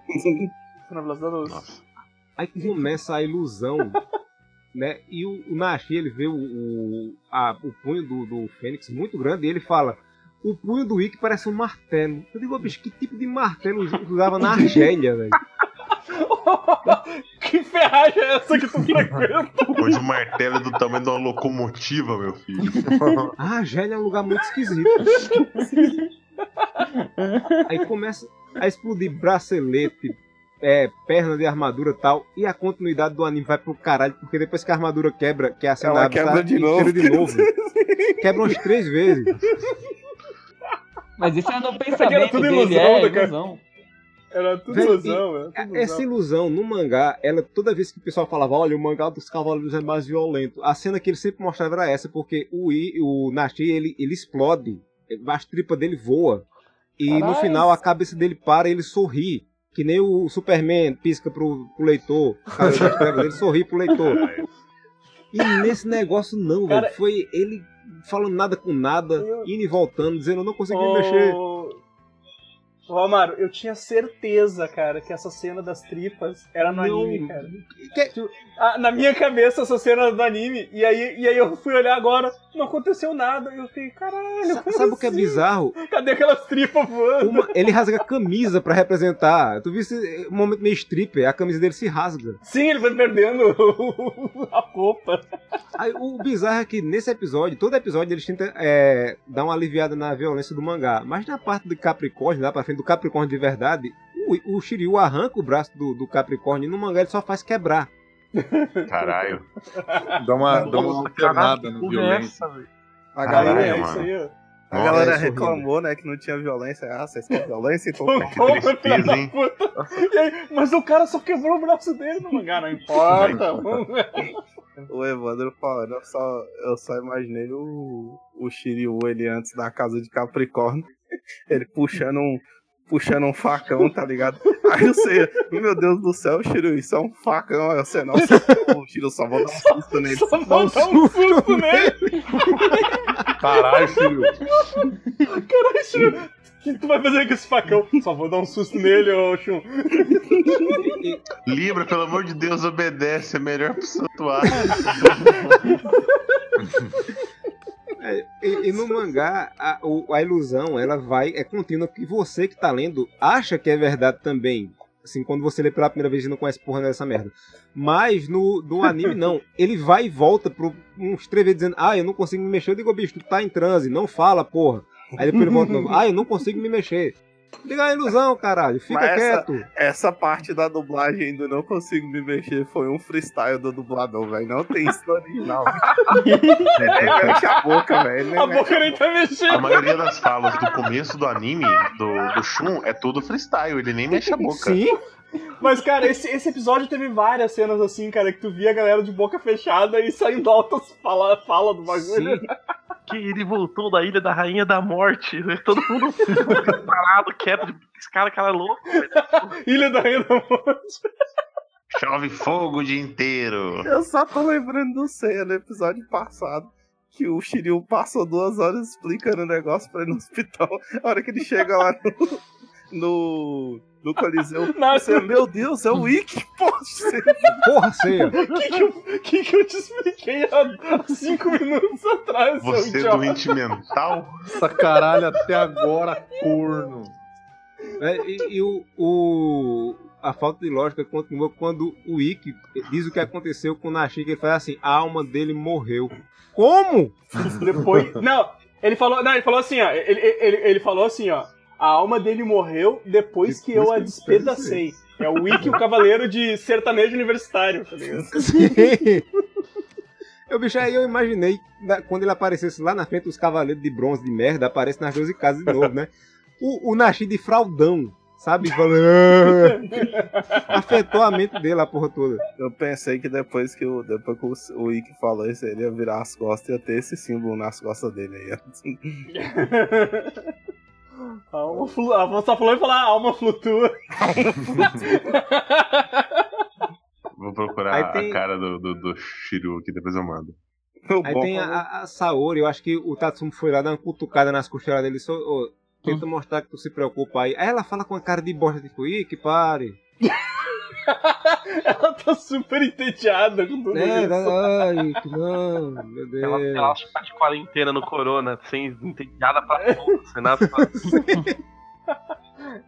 Na velocidade da luz. Aí começa a ilusão, né? E o, o Nashi, ele vê o, o, a- o punho do, do Fênix muito grande e ele fala: O punho do Ikki parece um martelo. Eu digo, "Ô, bicho, que tipo de martelo usava na Argélia, velho? que ferragem é essa que tu frequenta? Hoje o martelo é do tamanho de uma locomotiva, meu filho. A Argélia é um lugar muito esquisito. Aí começa a explodir bracelete, é, perna de armadura e tal, e a continuidade do anime vai pro caralho, porque depois que a armadura quebra, que a cena Ela quebra tá de novo. de novo. Quebra umas três vezes. Mas isso é no era pensamento tudo dele, ilusão, é né, cara? ilusão. Era tudo ilusão, tudo Essa ilusão. ilusão no mangá, ela toda vez que o pessoal falava, olha, o mangá dos cavaleiros é mais violento, a cena que ele sempre mostrava era essa, porque o, I, o Nashi, ele, ele explode, as tripas dele voa, e no Caralho. final a cabeça dele para e ele sorri, que nem o Superman pisca pro, pro leitor, Trevas, ele sorri pro leitor. E nesse negócio não, Cara- velho, foi ele falando nada com nada, Eu- indo e voltando, dizendo, eu não consegui me mexer. Amaro, eu tinha certeza, cara, que essa cena das tripas era no Não. anime, cara. Que- ah, na minha cabeça, essa cena do anime, e aí, e aí eu fui olhar agora, não aconteceu nada. Eu fiquei, caralho, Sa- Sabe o que é assim? bizarro? Cadê aquelas tripas voando? Uma- ele rasga a camisa pra representar. Tu viu esse momento meio stripper, a camisa dele se rasga. Sim, ele foi perdendo a roupa. Aí, o bizarro é que nesse episódio, todo episódio eles tentam é, dar uma aliviada na violência do mangá. Mas na parte do Capricórnio, lá pra frente do Capricórnio de verdade, o, o Shiryu arranca o braço do, do Capricórnio e no mangá ele só faz quebrar. Caralho. Dá uma, dá uma alternada no que porra é violência. essa, velho? A Caralho, galera, é mano. isso aí, ó. A galera É, reclamou, né, que não tinha violência. Ah, vocês querem violência? Então Ô, tá. que tristeza, hein? puta. E aí, mas o cara só quebrou o braço dele no mangá, não importa. O Evandro falando, eu só, eu só imaginei o, o Shiryu, ele antes da casa de Capricórnio, ele puxando um, puxando um facão, tá ligado? Aí você, meu Deus do céu, Shiryu, isso é um facão. Aí você, nossa, o Shiryu só vou dar um susto nele. Só vou dar um susto nele. Caralho, filho. Caralho, Shun, o que tu vai fazer com esse facão? Só vou dar um susto nele, ô Shun. Libra, pelo amor de Deus, obedece. É melhor pro santuário. É, e, e no mangá, a, a ilusão, ela vai, é contínua, que você que tá lendo acha que é verdade também. Assim, quando você lê pela primeira vez e não conhece porra dessa merda. Mas no, no anime, não. Ele vai e volta pro, uns três vezes dizendo, ah, eu não consigo me mexer. Eu digo, "Ô, bicho, tu tá em transe, não fala, porra. Aí depois ele volta novo, ah, eu não consigo me mexer. Diga a ilusão, caralho, fica Mas essa- quieto. Essa parte da dublagem do Não Consigo Me Mexer foi um freestyle do dublador, velho. Não tem isso no original. ele nem mexe a boca, velho. nem A boca nem tá A mexendo. maioria das falas do começo do anime, do, do Shun, é tudo freestyle. Ele nem mexe a boca. Sim, Mas, cara, esse, esse episódio teve várias cenas assim, cara, que tu via a galera de boca fechada e saindo altas fala, fala do bagulho. sim. Que ele voltou da ilha da Rainha da Morte. né? Todo mundo parado, quieto. Esse cara, cara é louco. velho. Ilha da Rainha da Morte. Chove fogo o dia inteiro. Eu só tô lembrando do Ceia no episódio passado. Que o Shiryu passou duas horas explicando o negócio pra ir no hospital. A hora que ele chega lá no. no, no Coliseu. Nossa, Você, meu Deus, é o poxa. Porra, ceia. o que, que, eu, que, que eu te expliquei há, cinco minutos atrás, Você idiota? doente mental? Essa caralho até agora, corno. É, e e o, o- a falta de lógica continua quando o Ikki diz o que aconteceu com o Nashi, que ele fala assim, a alma dele morreu. Como? Depois. Não, ele falou. Não, ele falou assim, ó. Ele, ele, ele falou assim, ó. A alma dele morreu depois, que eu Depois a que eu despedacei. É o Wiki, o cavaleiro de sertanejo universitário, tá ligado? Eu, bicho, aí eu imaginei, na- quando ele aparecesse lá na frente, os cavaleiros de bronze de merda aparecem nas 12 casas de novo, né? O, o Nashi de fraldão, sabe? Falando, afetou a mente dele, a porra toda. Eu pensei que depois que o, depois que o, o Ikki falou isso, ele ia virar as costas e ia ter esse símbolo nas costas dele aí. A alma flu... A só falou e falar, a alma flutua. Vou procurar tem- a cara do, do, do Shiryu aqui, depois eu mando. Aí tem a, a- a Saori, eu acho que o Tatsumi foi lá dar uma cutucada nas costelas dele, só, ô, tenta mostrar que tu se preocupa aí. Aí ela fala com a cara de bosta, tipo, ih, que pare. Ela tá super entediada com tudo É, isso. ai, não, meu Ela, Deus. ela acha que tá de quarentena no corona, sem entediada pra porra, sem nada pra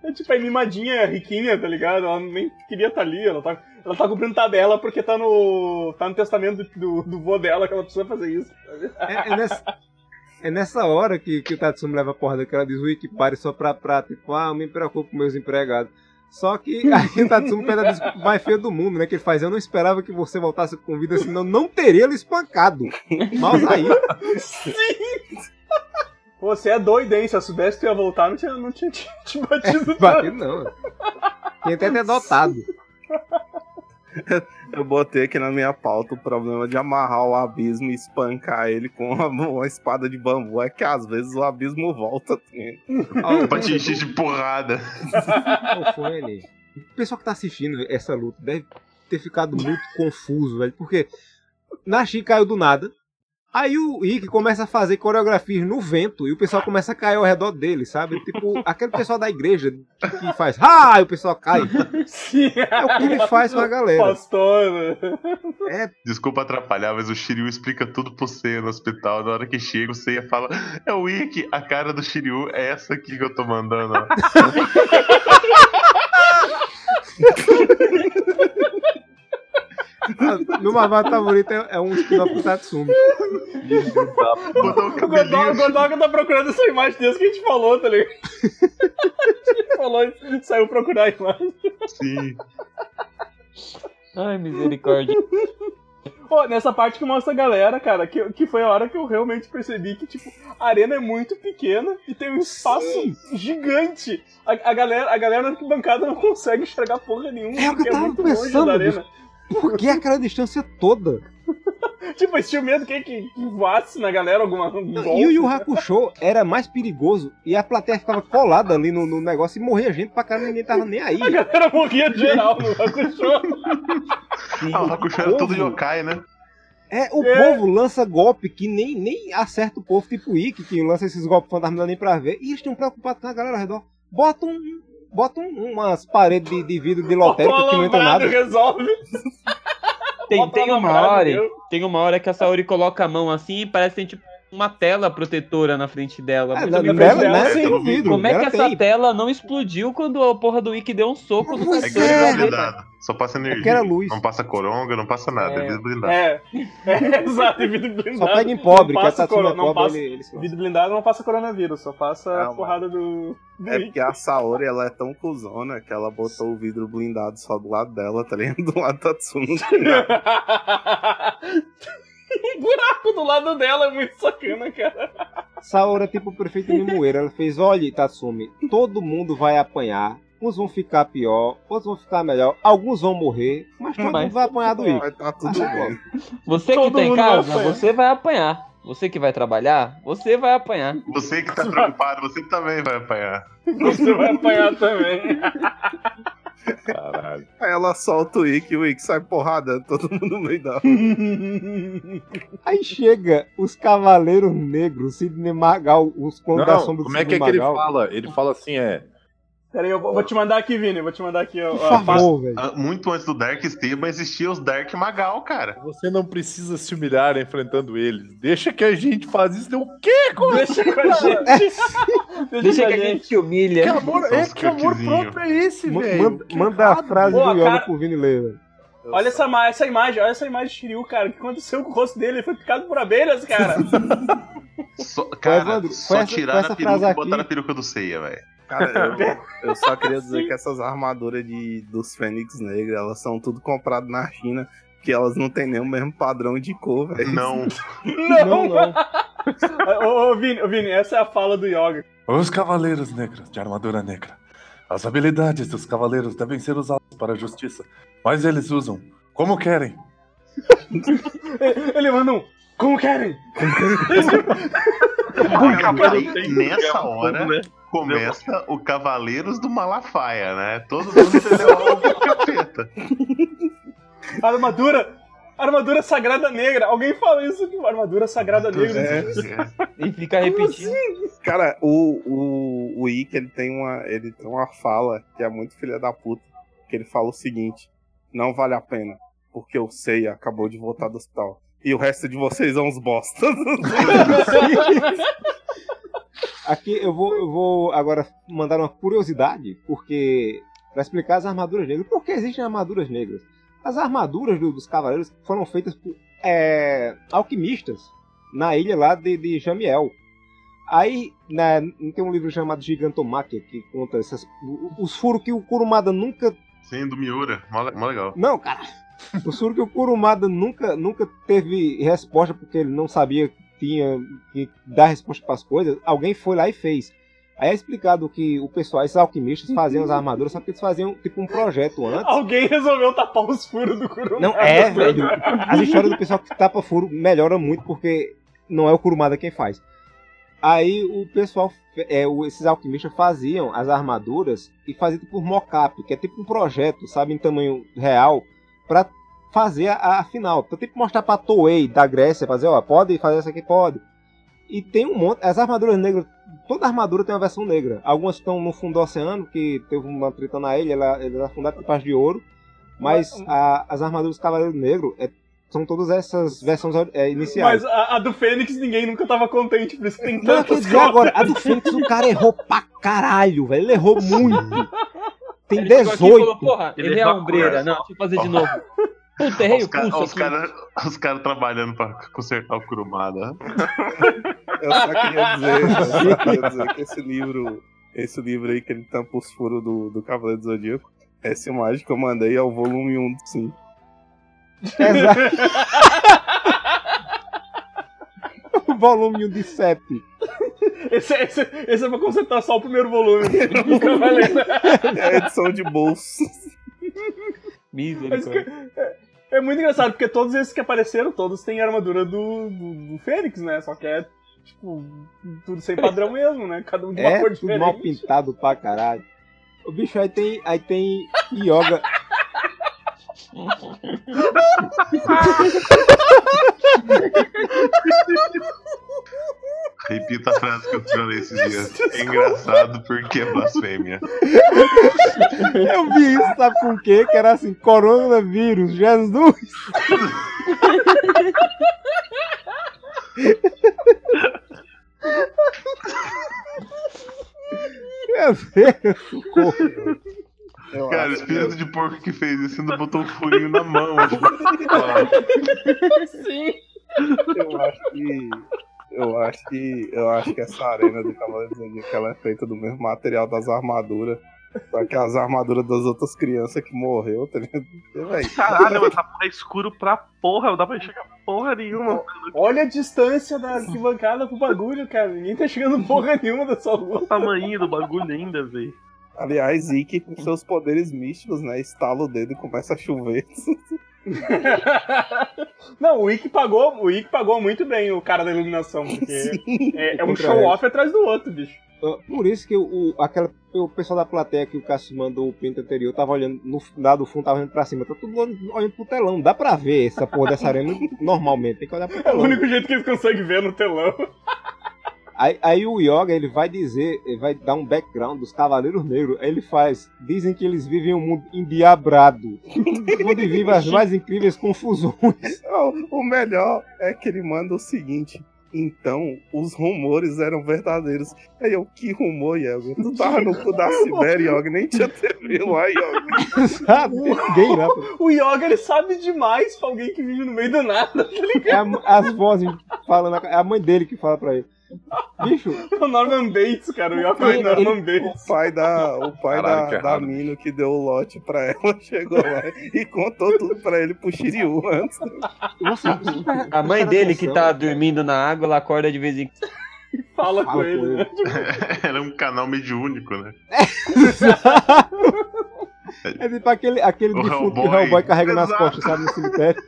É tipo, é mimadinha, riquinha, tá ligado? Ela nem queria estar ali, ela tá, ela tá cumprindo tabela porque tá no. tá no testamento do, do, vô dela que ela precisa fazer isso. É, é nessa, é nessa hora que, que o Tatsumi leva a porra daquela diz, ui, que pare só pra, pra, tipo, ah, eu me preocupo com meus empregados. Só que aí o Tatsumi pede a desculpa mais feia do mundo, né? Que ele faz, eu não esperava que você voltasse com vida, senão não teria ele espancado. Mas aí, Sim! Você é doido, hein? Se eu soubesse que tu ia voltar, não tinha, não tinha te, batido batido tanto. não. Tinha até ter dotado. Eu botei aqui na minha pauta o problema de amarrar o abismo e espancar ele com uma, uma espada de bambu. É que às vezes o abismo volta Pra te encher de porrada. Qual foi, ele? O pessoal que tá assistindo essa luta deve ter ficado muito confuso, velho. Porque Nashi caiu do nada. Aí o Ikki começa a fazer coreografias no vento e o pessoal começa a cair ao redor dele, sabe? Tipo, aquele pessoal da igreja que faz ah, e o pessoal cai. Sim, É o que ele faz com a galera. Pastor. né? É, Desculpa atrapalhar, mas o Shiryu explica tudo pro Seiya no hospital. Na hora que chega, o Seiya fala: É o Ikki, a cara do Shiryu é essa aqui que eu tô mandando. ó." meu malvado favorito é, é um spin-off do Tatsumi. O O Godoka, tá procurando essa imagem desde que a gente falou, tá ligado? a gente falou e saiu procurar a imagem. Sim. Ai, misericórdia. Pô, nessa parte que mostra a galera, cara, que, que foi a hora que eu realmente percebi que, tipo, a arena é muito pequena e tem um espaço gigante. A, a galera, a galera na arquibancada não consegue enxergar porra nenhuma, É o que eu porque tava muito longe pensando, da arena. Por que aquela distância toda? Tipo, eles tinham medo que, que que voasse na galera alguma algum E o. Yu Hakusho era mais perigoso e a plateia ficava colada ali no, no negócio e morria gente pra caramba, ninguém tava nem aí. A galera morria de geral no Hakusho. Ah, o Hakusho era tudo povo- yokai, né? É, o É. povo lança golpe que nem, nem acerta o povo, tipo o Ikki, que lança esses golpes fantasma não dá nem pra ver. E eles estão preocupados com a galera ao redor. Bota um. Bota um- umas paredes de, de vidro de lotérica que não entra nada. resolve. Tem, tem uma hora, tem uma hora que a Saori coloca a mão assim e parece que tem tipo uma tela protetora na frente dela. É, Muito na- dela, nela sim. o vidro. Como é que essa tem. tela não explodiu quando a porra do Ikki deu um soco no É é, é blindado. Só passa energia. que era luz. Não passa coronga, não passa nada. É, vidro blindado. É, é exato, e vidro blindado. Só pega em pobre, não que a passa Tatsumi coro- é não pobre, passa, ele, ele Vidro blindado não passa coronavírus, só passa Calma. a porrada do. do É porque a Saori, ela é tão cuzona que ela botou o vidro blindado só do lado dela, tá ligado? Do lado da Tsumi. tem um buraco do lado dela é muito sacana, cara. Saori é tipo o prefeito de Limoeiro. Ela fez: olha, Tatsumi, todo mundo vai apanhar. Uns vão ficar pior, outros vão ficar melhor, alguns vão morrer, mas todo Mas- mundo vai apanhar do. Vai tá tudo Acho bem. Você que Todo tá em mundo vai casa, apanhar. você vai apanhar. Você que vai trabalhar, você vai apanhar. Você que tá preocupado, você também vai apanhar. Você vai apanhar também. Caralho. Aí ela solta o Ikki e o Ikki sai porrada, todo mundo no meio da. Aí chega os Cavaleiros Negros, Sidney Magal, os clones da sombra do como é que Sidney é que ele Magal. fala? Ele fala assim, é. Peraí, eu vou, te mandar aqui, Vini. Vou te mandar aqui. ó, Por favor, velho. Ah, Muito antes do Dark Esteban existiam os Dark Magal, cara. Você não precisa se humilhar enfrentando eles. Deixa que a gente faz isso. O quê? Deixa com a gente. Deixa que a gente te humilha. Que amor, é, que amor próprio é esse, velho? Manda, manda a frase Pô, do Yoda cara- pro Vini ler, velho. Olha essa, essa imagem, olha essa imagem de Shiryu, cara. O que aconteceu com o rosto dele? Ele foi picado por abelhas, cara. Só, cara, só foi essa- tirar essa peruca frase e botar aqui. na peruca do Seiya, velho. Cara, eu, eu só queria dizer que essas armaduras de, dos Fênix Negros, elas são tudo compradas na China, que elas não têm nem o mesmo padrão de cor, velho. Não. Não, Não, não. Ô, ô, Vini, ô, Vini, essa é a fala do Yoga. Os Cavaleiros Negros de Armadura Negra As habilidades dos cavaleiros devem ser usadas para a justiça, mas eles usam como querem. Ele manda um. Como querem? Nessa hora, né? começa o Cavaleiros do Malafaia, né? Todo mundo entendeu algo do capeta. Armadura. Armadura sagrada negra. Alguém fala isso aqui. Armadura sagrada negra. É. E fica repetindo. Cara, o, o, o ele tem uma ele tem uma fala que é muito filha da puta, que ele fala o seguinte: não vale a pena, porque o Seiya acabou de voltar do hospital. E o resto de vocês são uns bosta. Aqui eu vou, eu vou agora mandar uma curiosidade, porque para explicar as armaduras negras. Por que existem armaduras negras? As armaduras do- dos cavaleiros foram feitas por é, alquimistas na ilha lá de, de Jamiel. Aí na- tem um livro chamado Gigantomáquia que conta essas, os furos que o Kurumada nunca Sim, do Miura. Mó, le- mó legal. não, cara. O Suro que o Kurumada nunca, nunca teve resposta porque ele não sabia que tinha que dar resposta para as coisas. Alguém foi lá e fez. Aí é explicado que o pessoal, esses alquimistas, faziam as armaduras, só que eles faziam tipo um projeto antes. Alguém resolveu tapar os furos do Kurumada. Não, é, velho. As histórias do pessoal que tapa furo melhoram muito porque não é o Kurumada quem faz. Aí o pessoal, é, esses alquimistas faziam as armaduras e faziam tipo um mocap, que é tipo um projeto, sabe, em tamanho real, pra fazer a, a final. Pra tipo mostrar pra Toei da Grécia, fazer, ó, pode fazer essa aqui, pode. E tem um monte, as armaduras negras, toda armadura tem uma versão negra. Algumas estão no fundo do oceano, que teve uma treta na ilha, ela, ela é fundada por parte de ouro. Mas a- as armaduras do Cavaleiro Negro é- são todas essas versões é, iniciais. Mas a, a do Fênix ninguém nunca tava contente, por isso tem Não, tantas dizer agora, a do Fênix o cara errou pra caralho, velho. Ele errou muito. Tem Ele chegou aqui e 18. falou, porra, Ele ele é a ombreira. Não, deixa eu fazer de novo. Puta, errei Os o caras pulso aqui. cara, os cara trabalhando pra consertar o Kurumada. Eu só queria dizer, eu só queria dizer que esse livro, esse livro aí que ele tampa os furos do, do Cavaleiro do Zodíaco, essa imagem que eu mandei é o volume 1 sim. Exato. O volume 1 de 7. Esse, esse, esse é pra consertar só o primeiro volume. do Cavaleiro. É a edição de bolso. Misericórdia. É muito engraçado, porque todos esses que apareceram, todos têm a armadura do, do, do Fênix, né? Só que é, tipo, tudo sem padrão mesmo, né? Cada um de uma É cor tudo diferente. mal pintado pra caralho. O bicho aí tem, aí tem yoga. Repita a frase que eu falei esses dias. É engraçado porque é blasfêmia. Eu vi isso, sabe o quê? Que era assim, coronavírus, Jesus. Meu Deus, socorro. Eu Cara, o espírito de porco que fez isso ainda botou um furinho na mão. Sim. eu acho que. Eu acho que. Eu acho que essa arena do Cavaleiro do Zodíaco ela é feita do mesmo material das armaduras. Só que as armaduras das outras crianças que morreu, tá ligado? Caralho, mas tá escuro pra porra, não dá pra enxergar porra nenhuma. Olha a distância da arquibancada pro bagulho, cara. Ninguém tá chegando porra nenhuma dessa lua. O tamanho do bagulho ainda, velho. Aliás, Ikki com seus poderes místicos, né? Estala o dedo e começa a chover. Não, o Ikki pagou, o Ikki pagou muito bem o cara da iluminação, porque é, é um show-off atrás do outro, bicho. Ah, Por isso que o, aquela, o pessoal da plateia que o Cássio mandou o pinto anterior tava olhando no lá do fundo, tava olhando pra cima. Tá todo mundo olhando pro telão. Dá pra ver essa porra dessa arena normalmente. Tem que olhar pro É o telão. único jeito que eles conseguem ver no telão. Aí, aí o Yoga ele vai dizer, ele vai dar um background dos Cavaleiros Negros. Aí ele faz. Dizem que eles vivem em um mundo endiabrado. onde vivem as mais incríveis confusões. Não, o melhor é que ele manda o seguinte. Então, os rumores eram verdadeiros. Aí eu, que rumor, Yoga? Tu tava no cu da Sibéria, Yoga, nem tinha TV lá, Yoga. Sabe? Ninguém lá. O Yoga, ele sabe demais pra alguém que vive no meio do nada. É a- as vozes falando. É a mãe dele que fala pra ele. Bicho, É o Norman Bates, cara. O Yoga é o Norman Bates. O pai da, o pai Caralho, que da, da. Mino que deu o lote pra ela chegou lá e contou tudo pra ele pro Shiryu antes. você, A mãe dele que tá dormindo na água, ela acorda de vez em quando. Fala com Fala ele, com né? Era um canal mediúnico, né? É tipo aquele, aquele O defunto que o Hellboy. Hellboy carrega nas Exato. costas, sabe, no cemitério.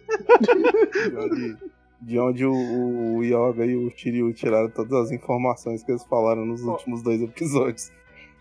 De onde, de onde o, o Yoga e o Shiryu tiraram todas as informações que eles falaram nos últimos dois episódios.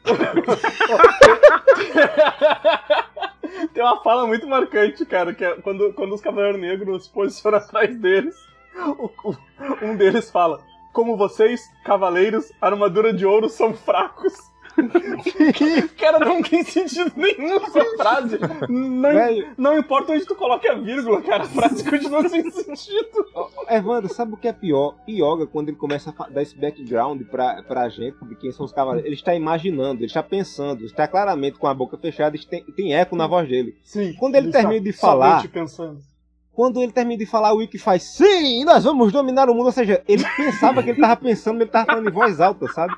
Tem uma fala muito marcante, cara, que é quando, quando os Cavaleiros Negros se posicionam atrás deles, o- o- um deles fala: Como vocês, cavaleiros, armadura de ouro são fracos. cara, não tem sentido nenhum essa frase. Não, Velho, não importa onde tu coloque a vírgula, cara, a frase continua sem sentido. Evandro, sabe o que é pior? Yoga, quando ele começa a dar esse background pra, pra gente, de quem são os cavaleiros, ele está imaginando, ele está pensando, está claramente com a boca fechada, e tem, tem eco na voz dele. Sim. Quando ele está termina de falar- pensando. Quando ele termina de falar, o Ikki faz Sim, nós vamos dominar o mundo. Ou seja, ele pensava que ele tava pensando, mas ele tava falando em voz alta, sabe?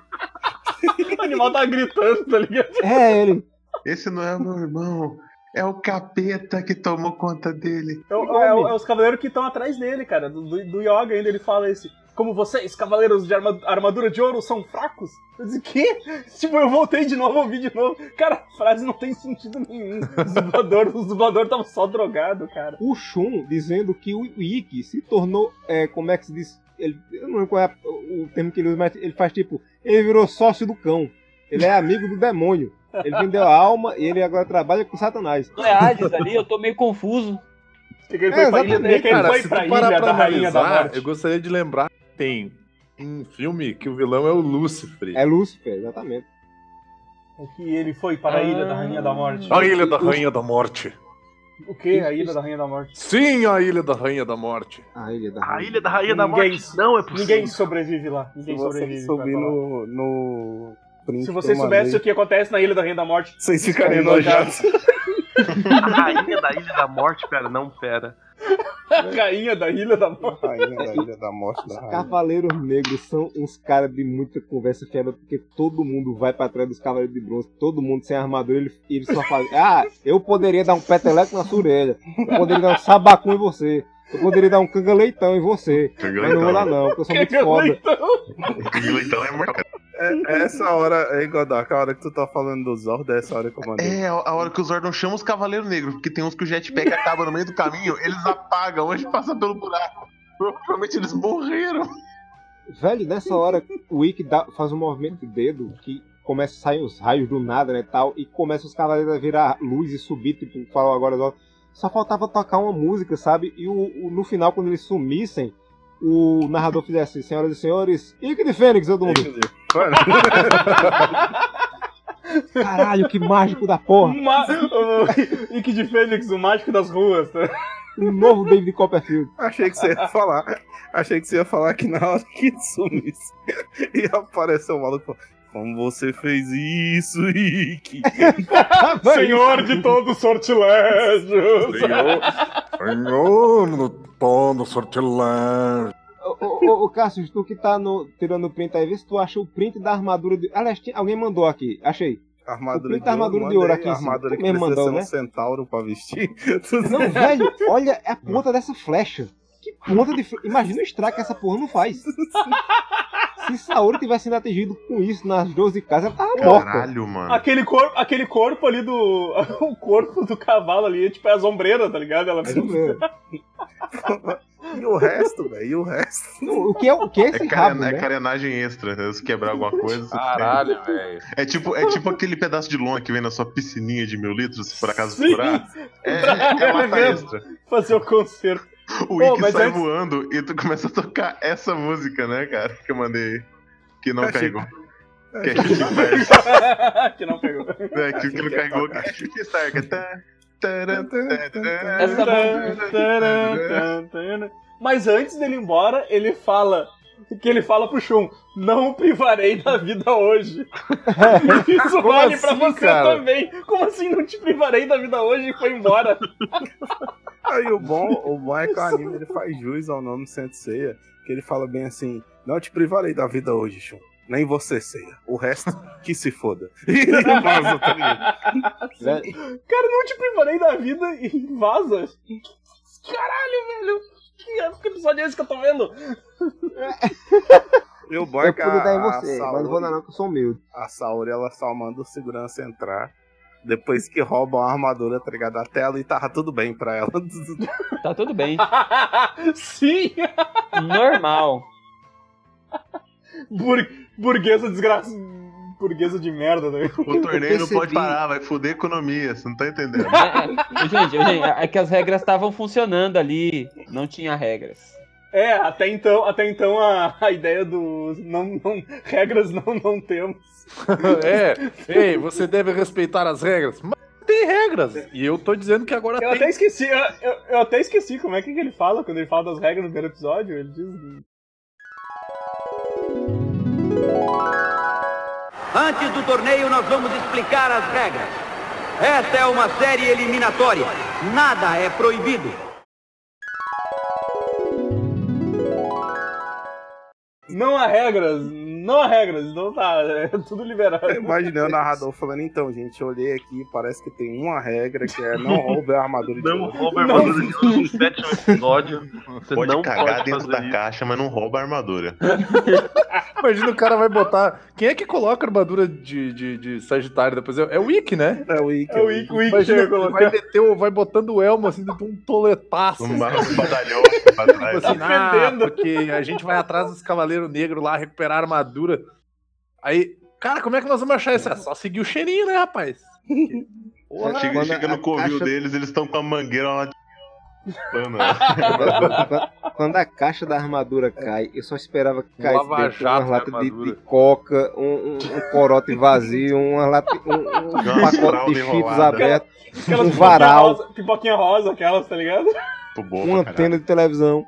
O animal tá gritando, tá ligado? É, ele. Esse não é o meu irmão. É o capeta que tomou conta dele. É, o- é é os cavaleiros que estão atrás dele, cara. Do, do, do Yoga ainda ele fala esse. Como vocês, cavaleiros de arma- armadura de ouro, são fracos? Eu disse, quê? Tipo, eu voltei de novo, ouvi de novo. Cara, a frase não tem sentido nenhum. Os dubladores os dublador estavam só drogados, cara. O Shun dizendo que o Ikki se tornou. É, como é que se diz? Ele, eu não lembro qual é o termo que ele usa, mas ele faz tipo. Ele virou sócio do cão. Ele é amigo do demônio. Ele vendeu a alma e ele agora trabalha com Satanás. Não é Hades ali, eu tô meio confuso. Que que ele É, foi pra ilha, exatamente, que Cara, foi pra ilha pra da Rainha da Morte. eu gostaria de lembrar que tem um filme que o vilão é o Lúcifer. É Lúcifer, exatamente. Que ele foi para a ilha da Rainha da Morte. A Ilha da Rainha da Morte. O que? A ilha da Rainha da Morte. Sim, a Ilha da Rainha da Morte. A ilha da A Ilha da Rainha da Ninguém- Morte não é possível. Ninguém sobrevive lá. Se Ninguém você sobrevive. subir lá. no, no Se vocês soubessem o que acontece na Ilha da Rainha da Morte, Vocês ficariam enojados. A Rainha da Ilha da Morte, pera, não, pera. A rainha da Ilha da Morte. Rainha da Ilha da Morte da Os Rainha. Cavaleiros Negros são uns caras de muita conversa fiada, porque todo mundo vai pra trás dos Cavaleiros de Bronze, todo mundo sem armadura, ele, ele só fala: Ah, eu poderia dar um peteleco na sua orelha, eu poderia dar um sabacum em você, eu poderia dar um canga-leitão em você. Mas não vou dar, não, porque eu sou muito foda. Então é mortal. É, é essa hora, hein, Godok, a hora que tu tá falando do Zord, é essa hora que eu mandei. É, a hora que o Zordon chama os Cavaleiros Negros, porque tem uns que o jetpack acaba no meio do caminho, eles apagam de passar pelo buraco. Provavelmente eles morreram. Velho, nessa hora o Ikki dá- faz um movimento de dedo que começa a sair os raios do nada, né, tal, e começa os cavaleiros a virar luz e subir, tipo, falou agora, agora. só faltava tocar uma música, sabe? E o, o- no final, quando eles sumissem, o narrador fizesse, senhoras e senhores, Ikki de Fênix, todo mundo. Mano, Caralho, que mágico da porra! Ma o Ike de Fênix, o mágico das ruas. tá? Um novo David Copperfield. achei que você ia falar. Achei que você ia falar que na hora que sumisse ia aparecer o maluco. Como você fez isso, Rick? Senhor de todos os sortilégios. Senhor, Senhor, no tono sortilégio. Ô, ô, ô, Cássio, tu que tá no, tirando o print aí, vê se tu acha o print da armadura de. Aliás, alguém mandou aqui, achei. Armadura de da ouro, armadura de ouro aqui. Armadura que precisa mandou, ser um né? centauro pra vestir. Não, velho, olha a ponta dessa flecha. Ponta de flecha. Imagina o estrago que essa porra não faz. Se Saori tivesse sido atingido com isso nas 12 casas, ela tava morta. Caralho, mano. Aquele corpo, aquele corpo ali do. O corpo do cavalo ali é tipo é as ombreiras, tá ligado? Ela meu, E o resto, velho? E o resto? não, o, que é, o que é esse É, rabo, caren- é né? carenagem extra, né? se quebrar alguma coisa. Caralho, velho. É tipo, é tipo aquele pedaço de lona que vem na sua piscininha de mil litros, se por acaso Sim. furar. É, é, é lata extra. fazer o concerto. O Pô, Ikki sai antes- voando e tu começa a tocar essa música, né, cara? Que eu mandei. Que não carregou. Que é que não pegou. É, que, que não carregou. Que é Stark. Taran, taran, Essa Mas antes dele ir embora, ele fala. Que ele fala pro Shun, não o privarei da vida hoje. Isso Como vale pra assim, você cara? também. Como assim não te privarei da vida hoje e foi embora? Aí o bom, o bom é que o anime ele faz jus ao nome Senseiya, que ele fala bem assim: Não te privarei da vida hoje, Shun. Nem você, Seiya. O resto, que se foda. E vaza, tá ligado? Velho, Cara, não te privarei da vida e vaza. Caralho, velho. Que, que episódio é esse que eu tô vendo? E o bom é Eu que em a, você, a mas não vou dar Saori, não, que eu sou humilde. a Saori, ela só manda o segurança entrar. Depois que roubam a armadura, tá ligado? Até ali tava tudo bem pra ela. Tá tudo bem. Sim! Normal. Bur- burguesa desgraça. Burguesa de merda, né? O torneio não pode parar, vai foder a economia, você não tá entendendo. É, é, gente, gente, é que as regras estavam funcionando ali. Não tinha regras. É, até então, até então a, a ideia do. Não, não, regras não, não temos. é, ei, você deve respeitar as regras. Mas tem regras. E eu tô dizendo que agora Eu tem. até esqueci, eu, eu, eu até esqueci como é que ele fala quando ele fala das regras no primeiro episódio. Ele diz. Antes do torneio, nós vamos explicar as regras. Esta é uma série eliminatória. Nada é proibido. Não há regras, não há regras, então tá, é tudo liberado. Eu imaginei o narrador falando, então, gente, eu olhei aqui, parece que tem uma regra que é não roube a armadura de Não ouro. rouba a armadura de ouro no sétimo episódio. Você Pode não cagar pode dentro da isso. caixa, mas não rouba a armadura. Imagina o cara vai botar. Quem é que coloca armadura de, de, de Sagitário depois? É, é o Ikki, né? É o Ike. É o Ick, o Ick Imagina, chega ele colocando. vai, vai botando o elmo assim, dentro de um toletaço. Um ba- um badalhão pra Tipo trás. assim, Tá ah, porque a gente vai atrás dos Cavaleiros Negros lá recuperar a armadura. Aí, cara, como é que nós vamos achar isso? É só seguir o cheirinho, né, rapaz? Porra, Chega, quando chega no covil caixa- deles, eles estão com a mangueira lá de. Quando- Quando a caixa da armadura cai, eu só esperava que Um caísse lava-jato dentro uma lata de, armadura. de coca, um, um, um corote vazio, uma lata, um, um pacote de cheetos enrolada. aberto, Aquelas um pipoquinha varal. rosa, pipoquinha rosa, aquelas, tá ligado? Boa uma antena de televisão.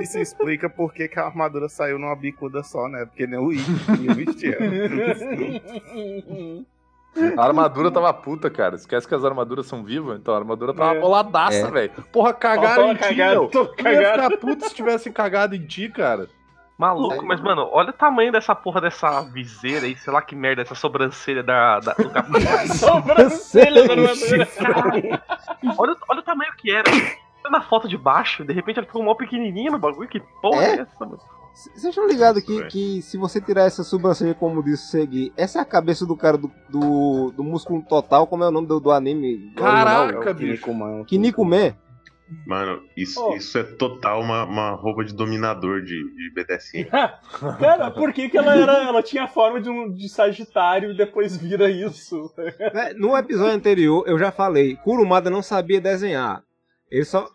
Isso explica por que, que a armadura saiu numa bicuda só, né? Porque nem o Ike ia vestir ela. A armadura tava puta, cara. Esquece que as armaduras são vivas, então a armadura tava É. boladaça, É. velho. Porra, cagaram em ti, cagado, meu. tô Eu ia cagado. ficar puto se tivessem cagado em ti, cara. Maluco, mas, mano, olha o tamanho dessa porra dessa viseira aí, sei lá que merda, essa sobrancelha da, da- do capitão. Sobrancelha da armadura. olha, olha o tamanho que era. Olha na foto de baixo, de repente ela ficou mó pequenininha no bagulho. Que porra é, É? essa, mano? Vocês estão ligados que, que se você tirar essa sobrancelha, como disse o Segui, essa é a cabeça do cara do, do, do músculo total, como é o nome do, do anime? Caraca, original? É bicho. Kinnikuman. Kinnikuman. Mano, isso, Oh. isso é total uma, uma roupa de dominador de, de BDSM. Cara, por que, que ela era. Ela tinha a forma de um de Sagitário e depois vira isso? É, No episódio anterior, eu já falei, Kurumada não sabia desenhar. Ele só.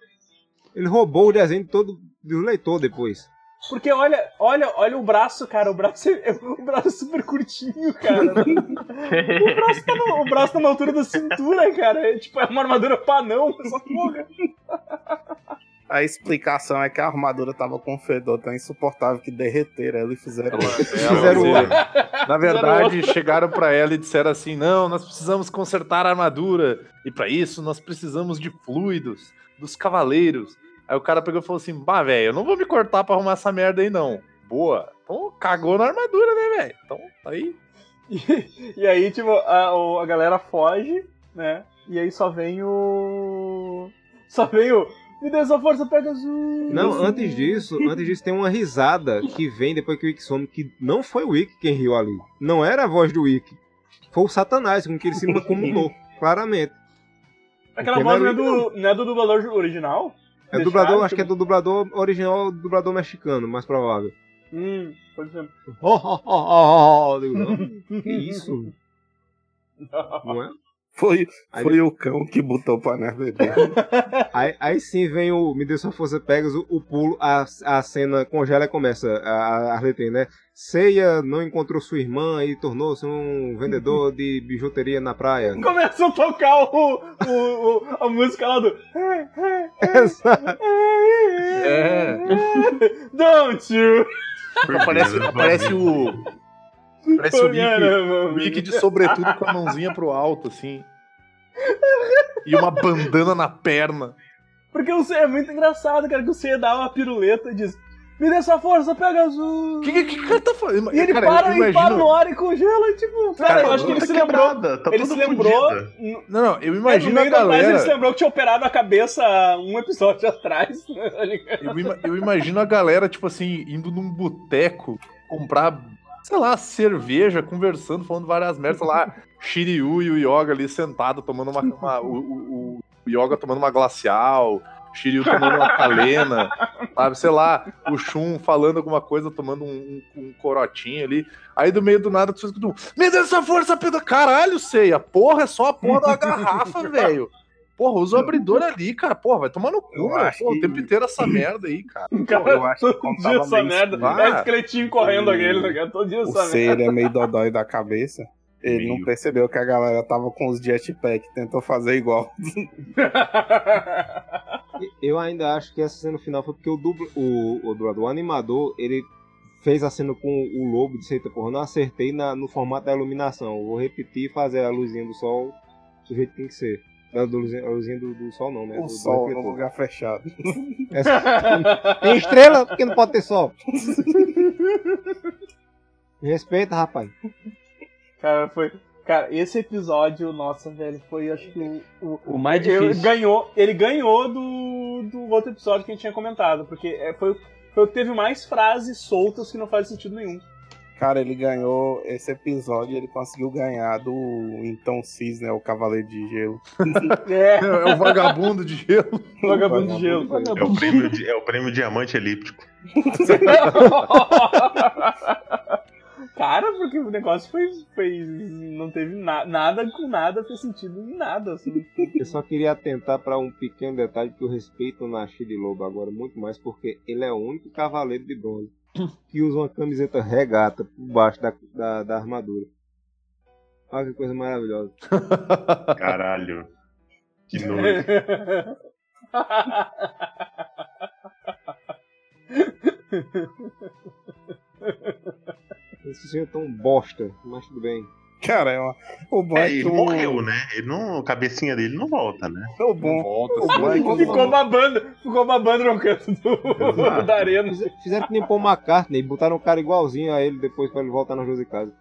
Ele roubou o desenho todo do leitor depois. Porque olha, olha, olha o braço, cara. O braço é, o braço é super curtinho, cara. O braço, tá no- o braço tá na altura da cintura, cara. É, tipo, é uma armadura panão, essa porra. A explicação é que a armadura tava com um fedor tão insuportável que derreteram ela e fizeram. Fizeram Ela-. Na verdade, chegaram pra ela e disseram assim: não, nós precisamos consertar a armadura. E pra isso nós precisamos de fluidos, dos cavaleiros. Aí o cara pegou e falou assim: bah, velho, eu não vou me cortar pra arrumar essa merda aí, não. Boa. Então cagou na armadura, né, velho? Então, tá aí. E, e aí, tipo, a, a galera foge, né? E aí só vem o. Só vem o. Me dê sua força, Pegasus! Não, antes disso, antes disso tem uma risada que vem depois que o Wick some, que não foi o Wick quem riu ali. Não era a voz do Wick. Foi o Satanás com que ele se mancomunou, claramente. Aquela Porque voz não é, do, não é do dublador original? É do dublador, acho que é do dublador original, do dublador mexicano, mais provável. Hum, pode ser. Oh, oh, oh, oh, oh. Digo, não, que isso? Não é? Foi, Aí- foi o cão que botou pra nós beber. Aí, aí sim vem o Me Dê Sua Força Pegas, o, o pulo, a, a cena congela e começa a, a letra, né? Ceia não encontrou sua irmã e tornou-se um vendedor de bijuteria na praia. Começa a tocar o, o, o- a música lá do. É. Don't you? Aparece, aparece o. Parece o Mickey, Caramba, o Mickey de sobretudo com a mãozinha pro alto, assim. E uma bandana na perna. Porque o C é muito engraçado, cara, que o C dá uma piruleta e diz: Me dê sua força, pega azul. O que, que, que o cara tá falando? E ele Cara, para, eu ele para imagino- no ar e congela, e tipo, cara, Cara, eu acho que ele tá se lembrou. quebrada, tá ele se lembrou. no- Não, não, eu é, no imagino a meio da ele se galera. lembrou que tinha operado a cabeça um episódio atrás, né, tá? Eu, ima- eu imagino a galera, tipo assim, indo num boteco comprar, sei lá, cerveja, conversando, falando várias merdas, sei lá, Shiryu e o Yoga ali sentado tomando uma. uma- o, o, o Yoga tomando uma glacial, Shiryu tomando uma calena, sabe? Sei lá, o Shun falando alguma coisa, tomando um, um, corotinho ali. Aí do meio do nada tu escuta um, Me dê essa força, Pedro! Caralho, sei, a porra é só a porra da garrafa, velho. Porra, usa o abridor ali, cara. Porra, vai tomar no cu, Eu meu. que- o tempo inteiro essa merda aí, cara. Cara, eu acho que todo dia essa merda. É esqueletinho correndo aquele, tá ligado? Todo dia O essa merda. ele é meio dodói da cabeça. Ele não Meio. percebeu que a galera tava com os jetpack, tentou fazer igual. Eu ainda acho que essa cena final foi porque o dublo, o, o, dublador, o animador, ele fez a cena com o lobo de eita porra, eu não acertei na, no formato da iluminação. Eu vou repetir e fazer a luzinha do sol do jeito que tem que ser. Da, do luzinha, a luzinha do, do sol não, né? O do, do sol no refletor. lugar fechado. Essa- Tem estrela? Porque não pode ter sol. Me Respeita, rapaz. Cara, foi. Cara, esse episódio, nossa, velho, foi acho que o. o- O mais ele difícil. ganhou, ele ganhou do, do outro episódio que a gente tinha comentado, porque é, foi, foi o que teve mais frases soltas que não faz sentido nenhum. Cara, ele ganhou esse episódio, ele conseguiu ganhar do então Cis, né? O Cavaleiro de Gelo. É, É o vagabundo de gelo. vagabundo de gelo. É o prêmio, é o prêmio diamante elíptico. Cara, porque o negócio foi. foi não teve na, nada com nada, fez sentido em nada, assim. Eu só queria atentar para um pequeno detalhe que eu respeito na Chile Lobo agora muito mais, porque ele é o único cavaleiro de bronze que usa uma camiseta regata por baixo da, da, da armadura. Olha que coisa maravilhosa. Caralho. Que nojo. Esse senhor é tão bosta, mas tudo bem. Cara, é uma... o bom é, É, que ele o... morreu, né? Ele não, a cabecinha dele não volta, né? O bom, Volta, o bom é que ficou babando, ficou babando no canto do, da arena. Fiz- Fizeram que nem Paul McCartney, botaram um cara igualzinho a ele depois pra ele voltar duas de casa.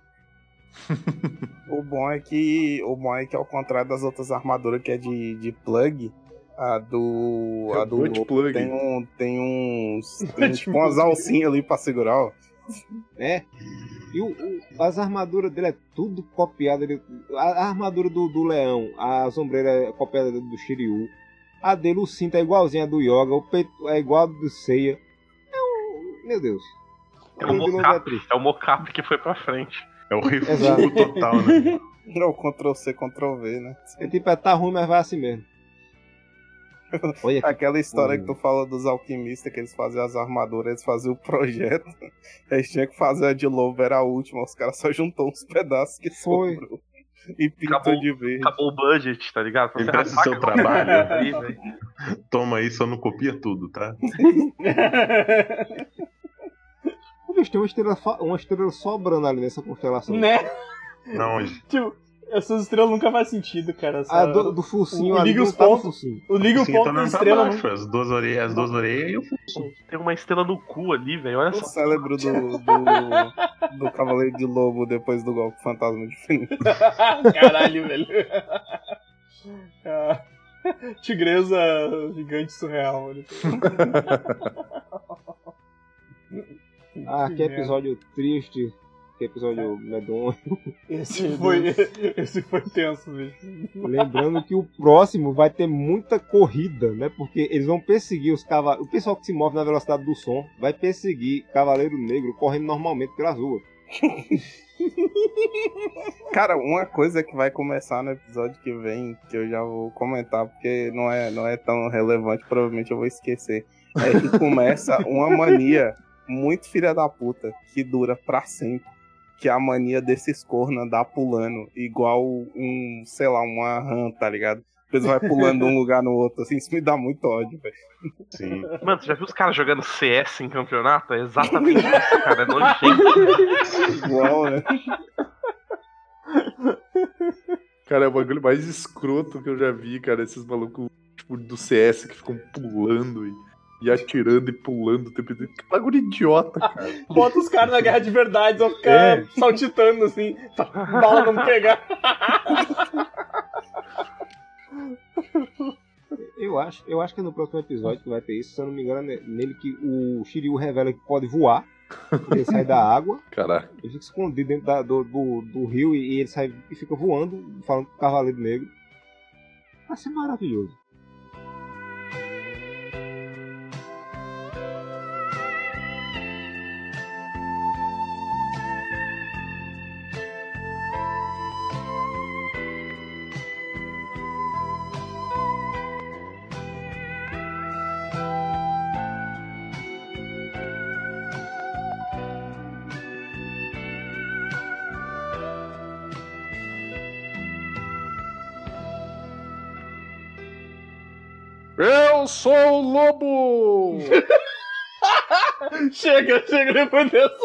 O bom é que o bom é que ao contrário das outras armaduras que é de, de plug, a do É a do tem um tem uns tem tipo umas alcinhas ali pra segurar, ó. É. E o, o- as armaduras dele é tudo copiado. Ele, a, a armadura do, do leão, a sombreira é copiada do Shiryu. A dele, o cinto é igualzinho a do Yoga, o peito é igual ao do Seiya. É um. Meu Deus. É o é mocap, triste. é o mocap que foi pra frente. É o refugo total, né? Não, Ctrl C, Ctrl V, né? É tipo, é, tá ruim, mas vai assim mesmo. Olha que Aquela história que tu fala dos alquimistas, que eles faziam as armaduras, eles faziam o projeto. Eles tinham que fazer a de lobo, era a última. Os caras só juntou uns pedaços que Foi. sobrou. E pintou Acabou- de verde. Acabou o budget, tá ligado? Ele apaga seu trabalho. Toma aí, só não copia tudo, tá? Tem uma estrela, uma estrela sobrando ali nessa constelação. né? Não, Tipo, essas estrelas nunca faz sentido, cara. Essa... A do, do focinho o- ali, liga os tá pontos. O liga o ponto tá estrela. baixo, Não... as duas orelhas, as duas orelhas e o focinho. Tem uma estrela no cu ali, velho. Olha O só. cérebro do, do, do Cavaleiro de Lobo depois do golpe fantasma de Fênix. Caralho, velho. Ah, Tigresa gigante surreal. Ah, que episódio triste. Que episódio medonho. Esse foi, esse foi tenso, bicho. Lembrando que o próximo vai ter muita corrida, né? Porque eles vão perseguir os cavaleiros. O pessoal que se move na velocidade do som vai perseguir Cavaleiro Negro correndo normalmente pelas ruas. Cara, uma coisa que vai começar no episódio que vem, que eu já vou comentar, porque não é, não é tão relevante, provavelmente eu vou esquecer. É que começa uma mania muito filha da puta, que dura pra sempre. Que é a mania desses cornos andar pulando, igual um, sei lá, uma rã, tá ligado? Eles vai pulando de um lugar no outro, assim, isso me dá muito ódio, velho. Sim. Mano, você já viu os caras jogando CS em campeonato? É exatamente isso, cara. É nojento. Igual, né? Cara, é o bagulho mais escroto que eu já vi, cara. Esses malucos, tipo, do CS que ficam pulando e, e atirando e pulando o tempo inteiro. Que bagulho idiota, cara. Bota os caras na guerra de verdade, só ficar é. saltitando assim, pra bala não pegar. Eu acho, eu acho que é no próximo episódio que vai ter isso, se eu não me engano, é nele que o Shiryu revela que pode voar. Ele sai da água. Caraca. Ele fica escondido dentro da, do, do, do, rio e, ele sai e fica voando, falando com o Cavaleiro Negro. Vai ser maravilhoso. sou o lobo! chega, chega depois dessa.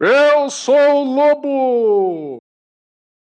Eu sou o Lobo!